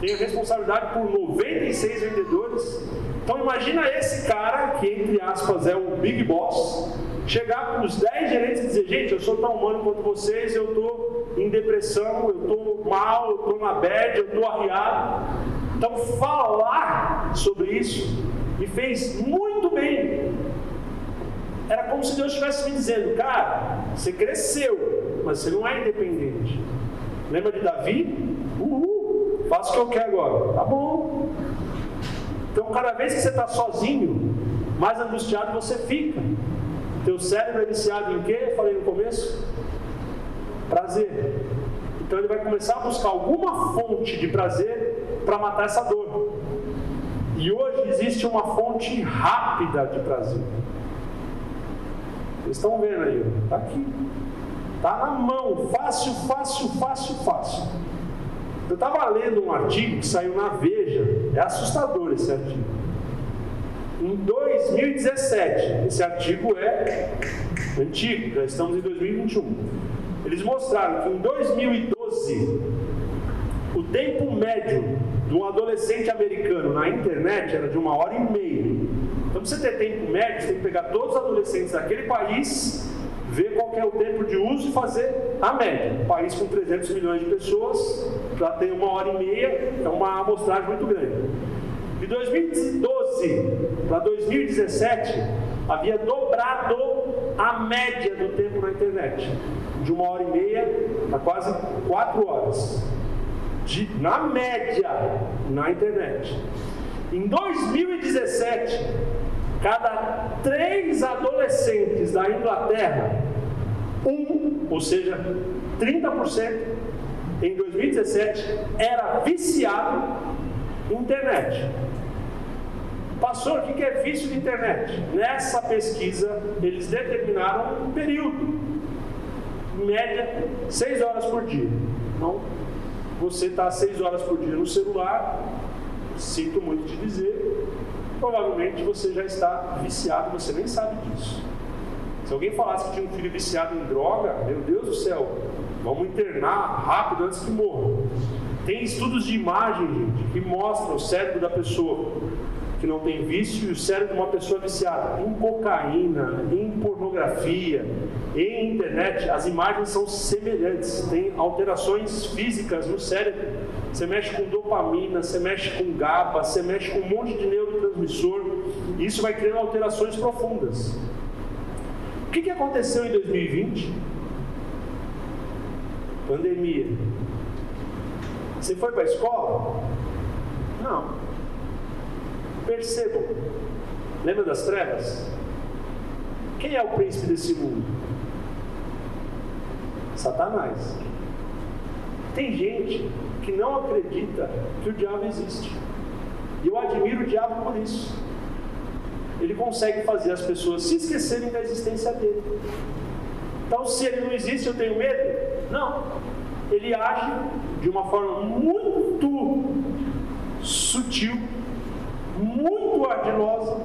Speaker 1: tenho responsabilidade por 96 vendedores. Então imagina esse cara, que entre aspas é o Big Boss, chegar para os 10 gerentes e dizer, gente, eu sou tão humano quanto vocês, eu estou em depressão, eu estou mal, eu estou na bad, eu estou arriado. Então falar sobre isso me fez muito bem era como se Deus estivesse me dizendo, cara, você cresceu, mas você não é independente. Lembra de Davi? Uhul, faço o que eu quero agora. Tá bom. Então, cada vez que você está sozinho, mais angustiado você fica. Teu cérebro é viciado em quê? Falei no começo? Prazer. Então ele vai começar a buscar alguma fonte de prazer para matar essa dor. E hoje existe uma fonte rápida de prazer. Vocês estão vendo aí, está aqui. Está na mão, fácil, fácil, fácil, fácil. Eu estava lendo um artigo que saiu na Veja, é assustador esse artigo. Em 2017, esse artigo é antigo, já estamos em 2021. Eles mostraram que em 2012, o tempo médio de um adolescente americano na internet era de uma hora e meia. Então, para você ter tempo médio, você tem que pegar todos os adolescentes daquele país, ver qual é o tempo de uso e fazer a média. Um país com 300 milhões de pessoas, já tem uma hora e meia, é uma amostragem muito grande. De 2012 para 2017, havia dobrado a média do tempo na internet, de uma hora e meia a quase quatro horas. De, na média, na internet. Em 2017, cada três adolescentes da Inglaterra, um, ou seja, 30%, em 2017, era viciado em internet. Pastor, o que é vício de internet? Nessa pesquisa, eles determinaram um período, em média, seis horas por dia. Então, você está seis horas por dia no celular, sinto muito te dizer, provavelmente você já está viciado, você nem sabe disso. Se alguém falasse que tinha um filho viciado em droga, meu Deus do céu, vamos internar rápido antes que morra. Tem estudos de imagem, gente, que mostram o cérebro da pessoa. que não tem vício, e o cérebro de uma pessoa viciada em cocaína, em pornografia, em internet, as imagens são semelhantes, tem alterações físicas no cérebro. Você mexe com dopamina, você mexe com GABA, você mexe com um monte de neurotransmissor, e isso vai criando alterações profundas. O que, que aconteceu em 2020? Pandemia. Você foi para a escola? Não. Percebam. Lembra das trevas? Quem é o príncipe desse mundo? Satanás. Tem gente que não acredita que o diabo existe. E eu admiro o diabo por isso. Ele consegue fazer as pessoas se esquecerem da existência dele. Então, se ele não existe, eu tenho medo? Não. Ele age de uma forma muito sutil, muito ardilosa,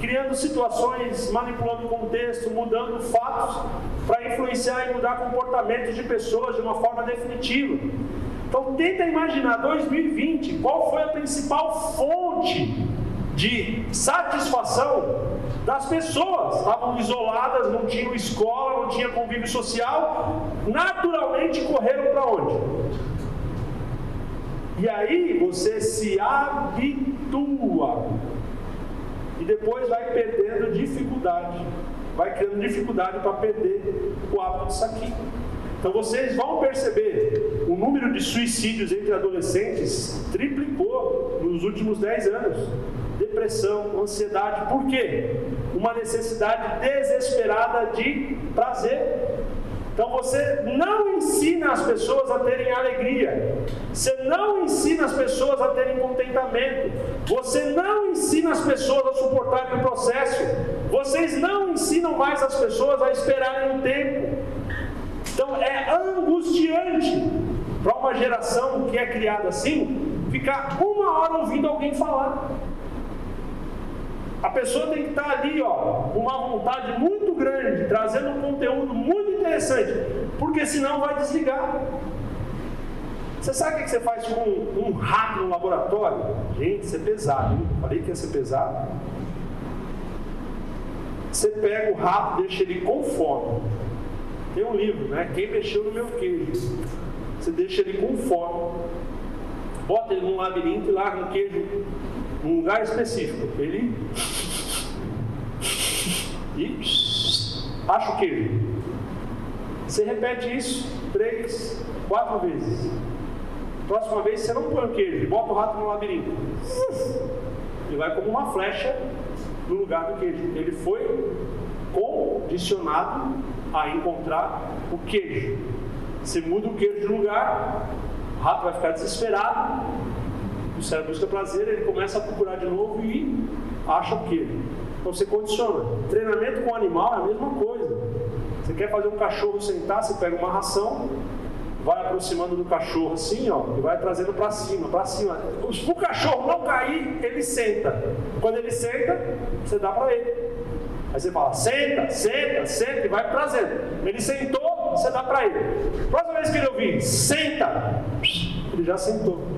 Speaker 1: criando situações, manipulando o contexto, mudando fatos, para influenciar e mudar comportamentos de pessoas de uma forma definitiva. Então tenta imaginar 2020, qual foi a principal fonte de satisfação das pessoas. Estavam isoladas, não tinham escola, não tinha convívio social, naturalmente correram para onde? E aí você se habitua. E depois vai perdendo dificuldade. Vai criando dificuldade para perder o hábito disso aqui. Então vocês vão perceber, o número de suicídios entre adolescentes triplicou nos últimos 10 anos. Depressão, ansiedade, por quê? Uma necessidade desesperada de prazer. Então você não ensina as pessoas a terem alegria, você não ensina as pessoas a terem contentamento, você não ensina as pessoas a suportarem o processo, vocês não ensinam mais as pessoas a esperarem o tempo. Então é angustiante para uma geração que é criada assim ficar uma hora ouvindo alguém falar. A pessoa tem que estar ali, ó, com uma vontade muito grande, trazendo um conteúdo muito interessante, porque senão vai desligar. Você sabe o que você faz com um rato no laboratório? Gente, isso é pesado, hein? Falei que ia ser pesado. Você pega o rato, deixa ele com fome. Tem um livro, né? Quem mexeu no meu queijo? Você deixa ele com fome. Bota ele num labirinto e larga um queijo num lugar específico. Ele. E. Acha o queijo. Você repete isso três, quatro vezes. Próxima vez você não põe o queijo, bota o rato no labirinto. Ele vai como uma flecha no lugar do queijo. Ele foi condicionado a encontrar o queijo. Você muda o queijo de lugar, o rato vai ficar desesperado, o cérebro busca prazer, ele começa a procurar de novo e acha o queijo. Então você condiciona. Treinamento com animal é a mesma coisa. Você quer fazer um cachorro sentar, você pega uma ração, vai aproximando do cachorro assim, ó, e vai trazendo para cima, para cima. Se o cachorro não cair, ele senta. Quando ele senta, você dá para ele. Aí você fala, senta, senta, senta, e vai trazendo. Ele sentou, você dá para ele. Próxima vez que ele ouvir, senta, ele já sentou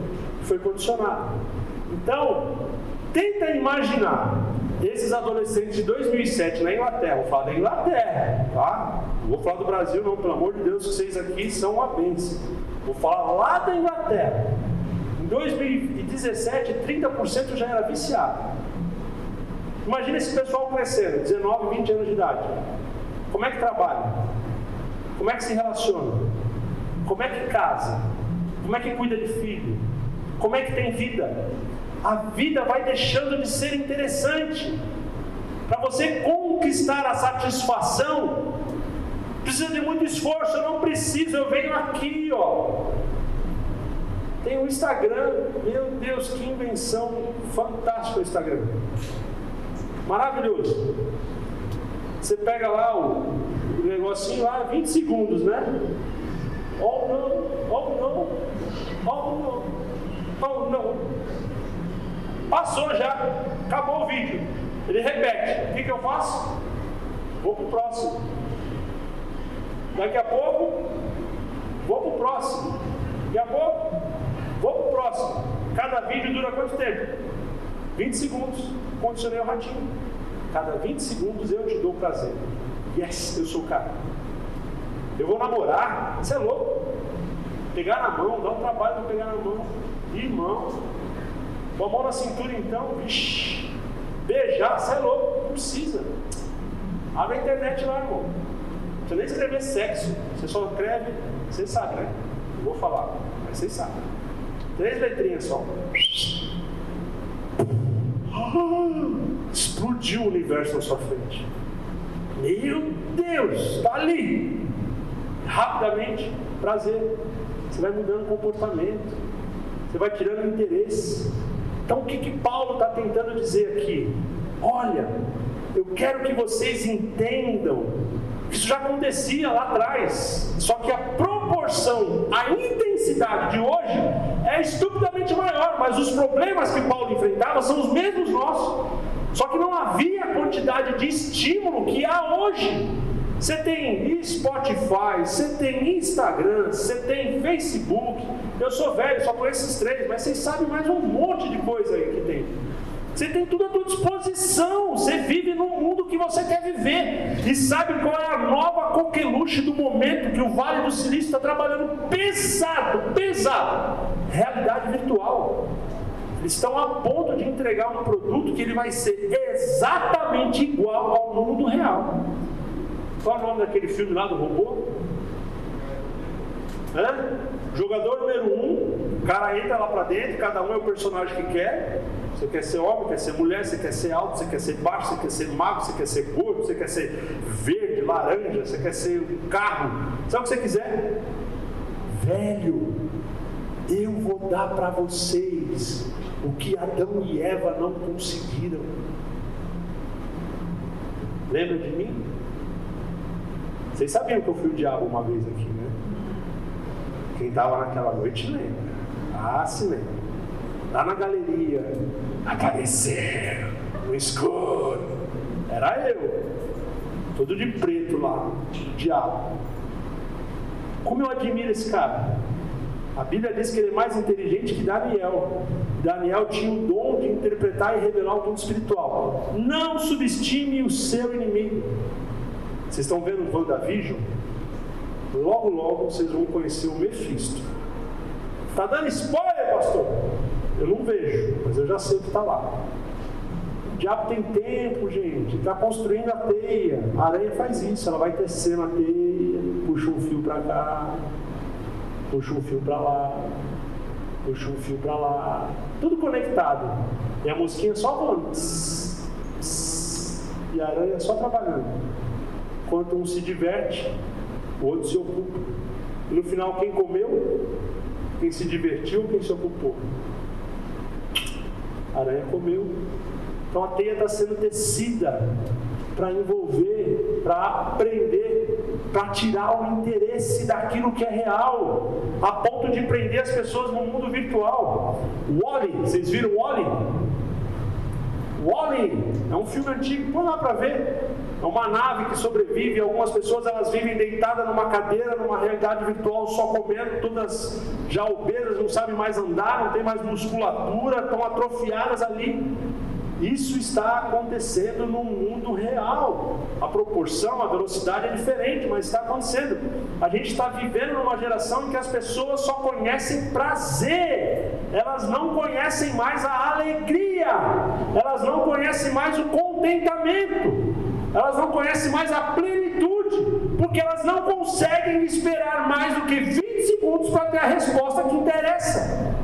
Speaker 1: foi condicionado. Então, tenta imaginar esses adolescentes de 2007 na Inglaterra, vou falar da Inglaterra, tá? Não vou falar do Brasil, não, pelo amor de Deus, vocês aqui são uma bênção. Vou falar lá da Inglaterra. Em 2017, 30% já era viciado. Imagina esse pessoal crescendo, 19, 20 anos de idade. Como é que trabalha? Como é que se relaciona? Como é que casa? Como é que cuida de filho? Como é que tem vida? A vida vai deixando de ser interessante. Para você conquistar a satisfação, precisa de muito esforço. Eu não preciso, eu venho aqui, ó. Tem o Instagram, meu Deus, que invenção fantástica o Instagram. Maravilhoso. Você pega lá o, negocinho lá, 20 segundos, né? Oh não, oh não, oh não. Oh, não. Passou já. Acabou o vídeo. Ele repete. O que, que eu faço? Vou para o próximo. Daqui a pouco, vou para o próximo. Daqui a pouco, vou para o próximo. Cada vídeo dura quanto tempo? 20 segundos, condicionei o ratinho. Cada 20 segundos eu te dou prazer. Yes, eu sou o cara. Eu vou namorar, você é louco. Pegar na mão, dá um trabalho para pegar na mão. Irmão, com a mão na cintura então, vixi, beijar, você é louco, não precisa. Abre a internet lá, irmão. Precisa nem escrever sexo. Você só escreve, você sabe, né? Não vou falar, mas vocês sabem. Três letrinhas só. Explodiu o universo na sua frente. Meu Deus, está ali. Rapidamente, prazer. Você vai mudando comportamento. Você vai tirando interesse. Então, o que, que Paulo está tentando dizer aqui? Olha, eu quero que vocês entendam isso já acontecia lá atrás, só que a proporção, a intensidade de hoje é estupidamente maior, mas os problemas que Paulo enfrentava são os mesmos nossos. Só que não havia a quantidade de estímulo que há hoje. Você tem Spotify, você tem Instagram, você tem Facebook. Eu sou velho, só conheço esses três, mas vocês sabem mais um monte de coisa aí que tem. Você tem tudo à tua disposição. Você vive no mundo que você quer viver. E sabe qual é a nova coqueluche do momento que o Vale do Silício está trabalhando pesado, pesado? Realidade virtual. Eles estão a ponto de entregar um produto que ele vai ser exatamente igual ao mundo real. Qual é o nome daquele filme lá do robô? Hã? Jogador número um, o cara entra lá para dentro, cada um é o personagem que quer. Você quer ser homem, quer ser mulher, você quer ser alto, você quer ser baixo, você quer ser magro, você quer ser gordo, você quer ser verde, laranja, você quer ser um carro. Sabe o que você quiser? Velho, eu vou dar para vocês o que Adão e Eva não conseguiram. Lembra de mim? Vocês sabiam que eu fui o diabo uma vez aqui, né? Quem estava naquela noite lembra. Ah, se lembra lá na galeria, apareceu no escuro. Era eu, todo de preto lá, diabo. Como eu admiro esse cara. A Bíblia diz que ele é mais inteligente que Daniel. Daniel tinha o dom de interpretar e revelar o mundo espiritual. Não subestime o seu inimigo. Vocês estão vendo o WandaVision? Logo, logo vocês vão conhecer o Mephisto. Tá dando spoiler, pastor? Eu não vejo, mas eu já sei que está lá. O diabo tem tempo, gente, está construindo a teia. A areia faz isso, ela vai tecendo a teia, puxa um fio para cá, puxa um fio para lá, puxa um fio para lá, tudo conectado. E a mosquinha só voando, e a aranha só trabalhando. Enquanto um se diverte, o outro se ocupa. E no final, quem comeu, quem se divertiu, quem se ocupou. A aranha comeu. Então a teia está sendo tecida para envolver, para prender, para tirar o interesse daquilo que é real, a ponto de prender as pessoas no mundo virtual. Wally, vocês viram Wally? Wally é um filme antigo, põe lá para ver. É uma nave que sobrevive. Algumas pessoas elas vivem deitadas numa cadeira, numa realidade virtual, só comendo, todas já obesas, não sabem mais andar, não tem mais musculatura, estão atrofiadas ali. Isso está acontecendo no mundo real. A proporção, a velocidade é diferente, mas está acontecendo. A gente está vivendo numa geração em que as pessoas só conhecem prazer, elas não conhecem mais a alegria, elas não conhecem mais o contentamento elas não conhecem mais a plenitude, porque elas não conseguem esperar mais do que 20 segundos para ter a resposta que interessa.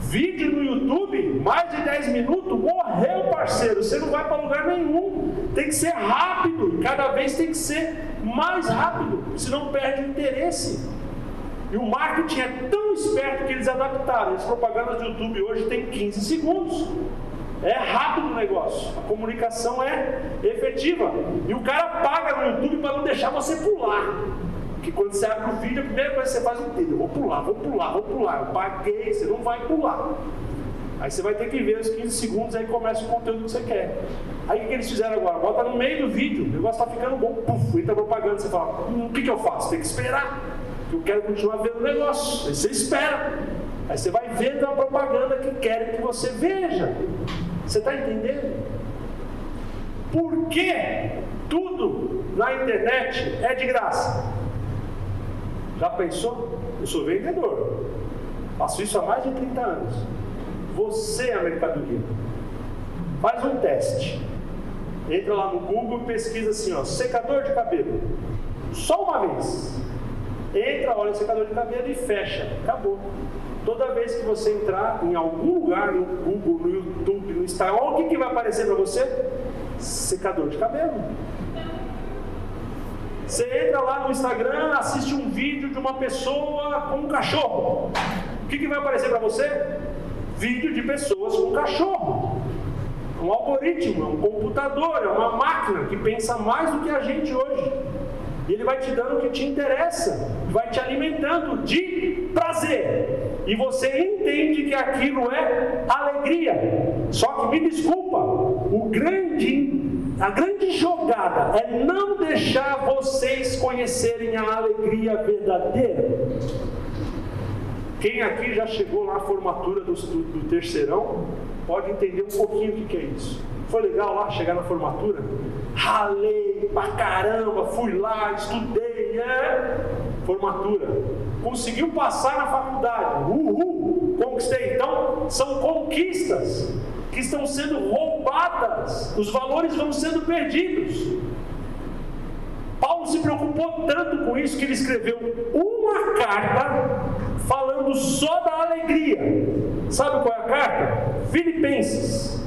Speaker 1: Vídeo no YouTube, mais de 10 minutos, morreu, parceiro. Você não vai para lugar nenhum. Tem que ser rápido, cada vez tem que ser mais rápido, senão perde o interesse. E o marketing é tão esperto que eles adaptaram. As propagandas do YouTube hoje têm 15 segundos. É rápido o negócio. A comunicação é efetiva. E o cara paga no YouTube para não deixar você pular. Que quando você abre o vídeo, a primeira coisa que você faz é entender. Vou pular, vou pular, vou pular. Eu paguei, você não vai pular. Aí você vai ter que ver os 15 segundos, aí começa o conteúdo que você quer. Aí o que, eles fizeram agora? Bota no meio do vídeo, o negócio está ficando bom, puf, entra propaganda, você fala, hum, o que, que eu faço? Tem que esperar. Eu quero continuar vendo o negócio. Aí você espera. Aí você vai vendo a propaganda que querem que você veja. Você está entendendo? Por que tudo na internet é de graça? Já pensou? Eu sou vendedor. Faço isso há mais de 30 anos. Você é a mercadoria. Faz um teste. Entra lá no Google e pesquisa assim, ó, secador de cabelo. Só uma vez. Entra, olha o secador de cabelo e fecha. Acabou. Toda vez que você entrar em algum lugar no Google, no YouTube, no Instagram, o que, que vai aparecer para você? Secador de cabelo. Você entra lá no Instagram, assiste um vídeo de uma pessoa com um cachorro. O que, que vai aparecer para você? Vídeo de pessoas com cachorro. Um algoritmo, um computador, é uma máquina que pensa mais do que a gente hoje. E ele vai te dando o que te interessa, vai te alimentando de prazer. E você entende que aquilo é alegria. Só que me desculpa, o grande a grande jogada é não deixar vocês conhecerem a alegria verdadeira. Quem aqui já chegou na formatura do, do, do terceirão pode entender um pouquinho o que é isso. Foi legal lá chegar na formatura? Ralei pra caramba, fui lá, estudei, é. Formatura. Conseguiu passar na faculdade. Uhul! Conquistei. Então, são conquistas que estão sendo roubadas, os valores vão sendo perdidos. Paulo se preocupou tanto com isso que ele escreveu uma carta falando só da alegria. Sabe qual é a carta? Filipenses.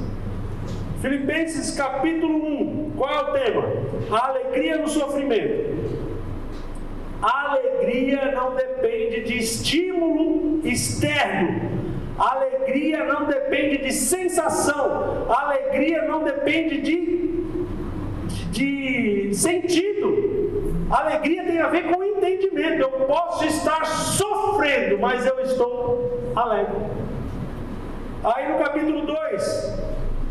Speaker 1: Filipenses capítulo 1. Qual é o tema? A alegria no sofrimento. A alegria não depende de estímulo externo, alegria não depende de sensação, alegria não depende de, de, sentido. Alegria tem a ver com entendimento. Eu posso estar sofrendo, mas eu estou alegre. Aí no capítulo 2,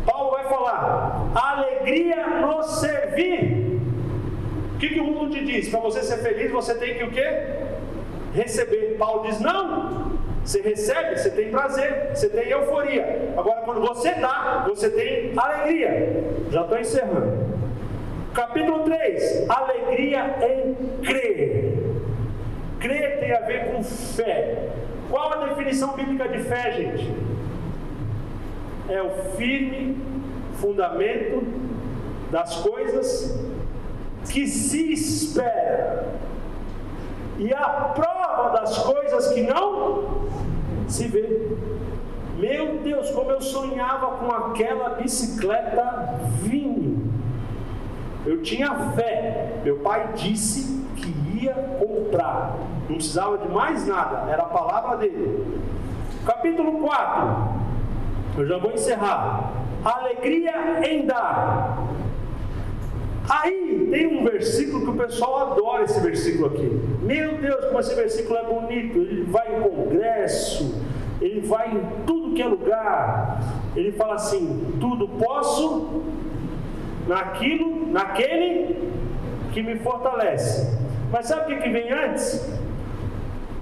Speaker 1: Paulo vai falar: alegria no servir. O que, que o mundo te diz? Para você ser feliz, você tem que o quê? Receber. Paulo diz: não, você recebe, você tem prazer, você tem euforia. Agora, quando você dá, você tem alegria. Já estou encerrando. Capítulo 3: Alegria em crer. Crer tem a ver com fé. Qual a definição bíblica de fé, gente? É o firme fundamento das coisas que se espera e a prova das coisas que não se vê. Meu Deus, como eu sonhava com aquela bicicleta vinho. Eu tinha fé. Meu pai disse que ia comprar. Não precisava de mais nada, era a palavra dele. Capítulo 4. Eu já vou encerrar. Alegria em dar. Aí tem um versículo que o pessoal adora esse versículo aqui. Meu Deus, como esse versículo é bonito. Ele vai em congresso, ele vai em tudo que é lugar. Ele fala assim: tudo posso naquilo, naquele que me fortalece. Mas sabe o que, que vem antes?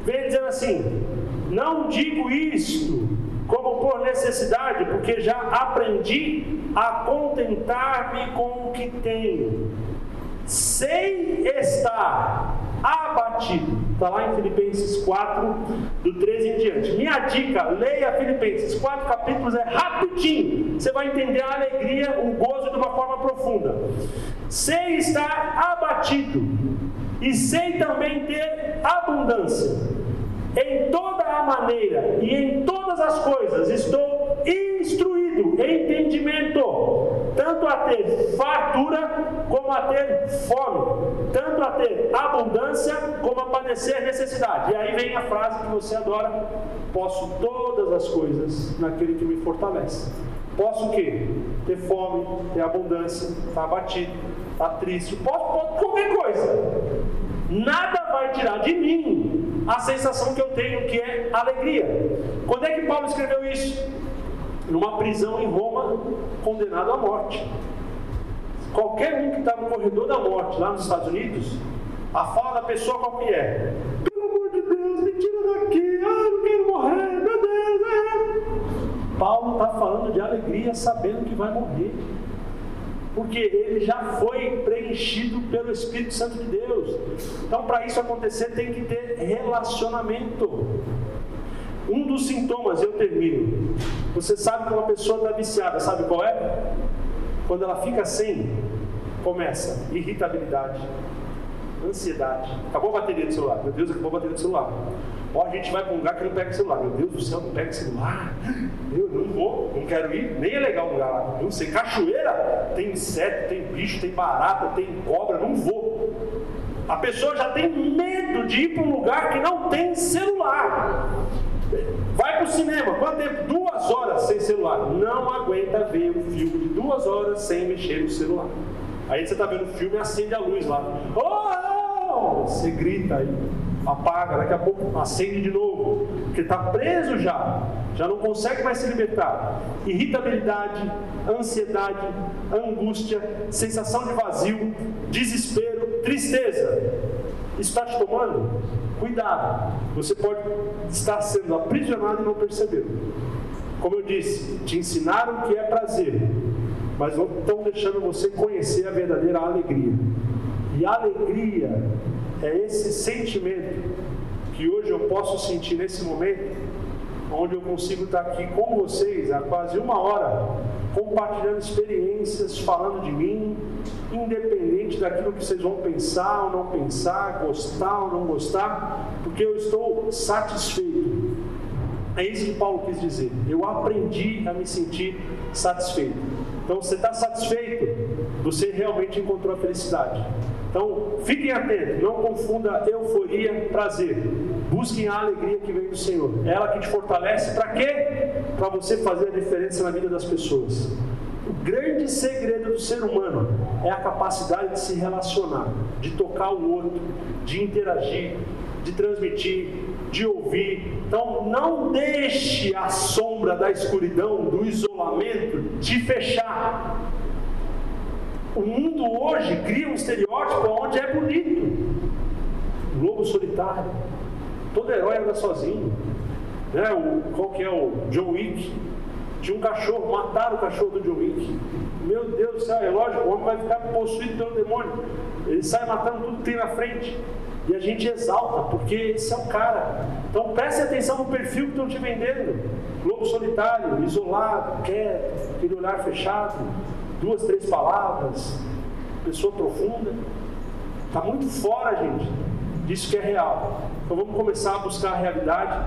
Speaker 1: Vem dizendo assim: não digo isto como por necessidade, porque já aprendi a contentar-me com o que tenho, sem estar abatido. Está lá em Filipenses 4, do 13 em diante. Minha dica, leia Filipenses, quatro capítulos, é rapidinho. Você vai entender a alegria, o gozo de uma forma profunda. Sem estar abatido, e sem também ter abundância em toda a maneira e em todas as coisas estou instruído em entendimento, tanto a ter fartura como a ter fome, tanto a ter abundância como a padecer necessidade. E aí vem a frase que você adora: posso todas as coisas naquele que me fortalece. Posso o quê? Ter fome, ter abundância, estar tá abatido, estar tá triste. Posso, posso qualquer coisa. Nada vai tirar de mim a sensação que eu tenho que é alegria. Quando é que Paulo escreveu isso? Numa prisão em Roma, condenado à morte. Qualquer um que está no corredor da morte lá nos Estados Unidos, a fala da pessoa qual que é? Pelo amor de Deus, me tira daqui, ah, eu quero morrer, meu Deus Paulo está falando de alegria sabendo que vai morrer. Porque ele já foi preenchido pelo Espírito Santo de Deus. Então, para isso acontecer, tem que ter relacionamento. Um dos sintomas, eu termino. Você sabe que uma pessoa está viciada, sabe qual é? Quando ela fica sem, começa irritabilidade, ansiedade. Acabou a bateria do celular. Meu Deus, acabou a bateria do celular. Ó, a gente vai para um lugar que não pega celular. Meu Deus do céu, não pega celular. Eu não vou, não quero ir. Nem é legal o lugar lá. Não sei, cachoeira tem inseto, tem bicho, tem barata, tem cobra. Não vou. A pessoa já tem medo de ir para um lugar que não tem celular. Vai para o cinema, quanto tempo? Duas horas sem celular. Não aguenta ver um filme de duas horas sem mexer no celular. Aí você está vendo o filme e acende a luz lá. Oh! Você grita aí, apaga, daqui a pouco acende de novo, porque está preso já, já não consegue mais se libertar. Irritabilidade, ansiedade, angústia, sensação de vazio, desespero, tristeza. Está te tomando? Cuidado, você pode estar sendo aprisionado e não perceber. Como eu disse, te ensinaram que é prazer, mas não estão deixando você conhecer a verdadeira alegria. E alegria é esse sentimento que hoje eu posso sentir nesse momento, onde eu consigo estar aqui com vocês há quase uma hora, compartilhando experiências, falando de mim, independente daquilo que vocês vão pensar ou não pensar, gostar ou não gostar, porque eu estou satisfeito. É isso que Paulo quis dizer. Eu aprendi a me sentir satisfeito. Então, você está satisfeito? Você realmente encontrou a felicidade. Então, fiquem atentos, não confunda euforia, prazer. Busquem a alegria que vem do Senhor. É ela que te fortalece para quê? Para você fazer a diferença na vida das pessoas. O grande segredo do ser humano é a capacidade de se relacionar, de tocar o outro, de interagir, de transmitir, de ouvir. Então, não deixe a sombra da escuridão, do isolamento, te fechar. O mundo hoje cria um estereótipo onde é bonito. Lobo solitário. Todo herói anda sozinho. Né? O, qual que é o John Wick? Tinha um cachorro, mataram o cachorro do John Wick. Meu Deus do céu, é lógico, o homem vai ficar possuído pelo demônio. Ele sai matando tudo que tem na frente. E a gente exalta, porque esse é o cara. Então preste atenção no perfil que estão te vendendo. Lobo solitário, isolado, quieto, aquele olhar fechado, duas, três palavras, pessoa profunda. Está muito fora, gente, disso que é real. Então vamos começar a buscar a realidade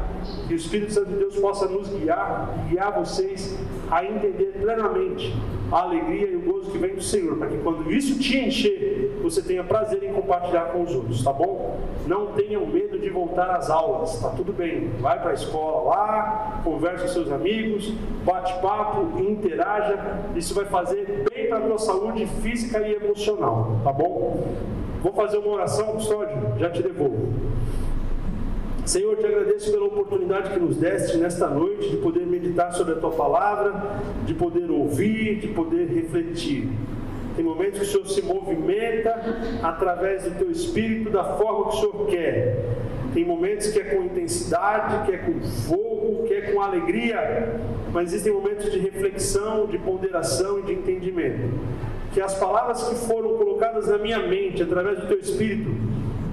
Speaker 1: e o Espírito Santo de Deus possa nos guiar, guiar vocês a entender plenamente a alegria e o gozo que vem do Senhor, para que quando isso te encher, você tenha prazer em compartilhar com os outros, tá bom? Não tenham medo de voltar às aulas, tá tudo bem. Vai para a escola lá, converse com seus amigos, bate papo, interaja. Isso vai fazer bem para a tua saúde física e emocional, tá bom? Vou fazer uma oração, custódio, já te devolvo. Senhor, te agradeço pela oportunidade que nos deste nesta noite de poder meditar sobre a tua palavra, de poder ouvir, de poder refletir. Tem momentos que o Senhor se movimenta através do teu espírito da forma que o Senhor quer. Tem momentos que é com intensidade, que é com fogo, que é com alegria, mas existem momentos de reflexão, de ponderação e de entendimento. Que as palavras que foram colocadas na minha mente através do teu espírito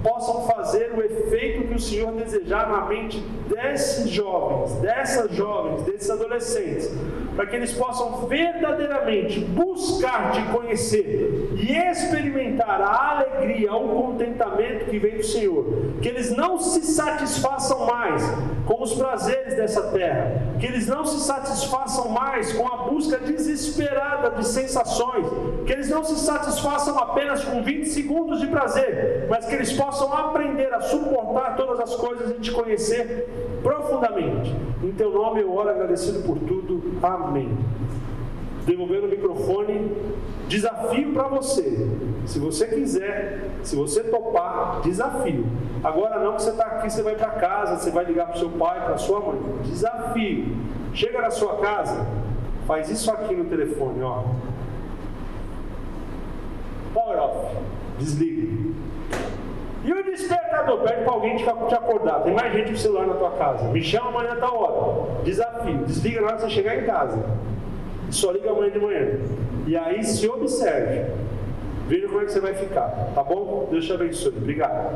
Speaker 1: possam fazer o efeito que o Senhor desejar na mente desses jovens, dessas jovens, desses adolescentes, para que eles possam verdadeiramente buscar te conhecer e experimentar a alegria, o contentamento que vem do Senhor. Que eles não se satisfaçam mais com os prazeres dessa terra, que eles não se satisfaçam mais com a busca desesperada de sensações, que eles não se satisfaçam apenas com 20 segundos de prazer, mas que eles possam aprender a suportar todas as coisas e te conhecer profundamente. Em teu nome eu oro agradecido por tudo. Amém. Devolvendo o microfone, desafio para você. Se você quiser, se você topar, desafio. Agora não que você está aqui, você vai para casa, você vai ligar para seu pai, para sua mãe. Desafio. Chega na sua casa, faz isso aqui no telefone, ó. Power off. Desliga. E o despertador? pede para alguém te, acordar. Tem mais gente com celular na tua casa. Me chama amanhã a tal hora. Desafio. Desliga na hora que você chegar em casa. Só liga amanhã de manhã. E aí se observe. Veja como é que você vai ficar. Tá bom? Deus te abençoe. Obrigado.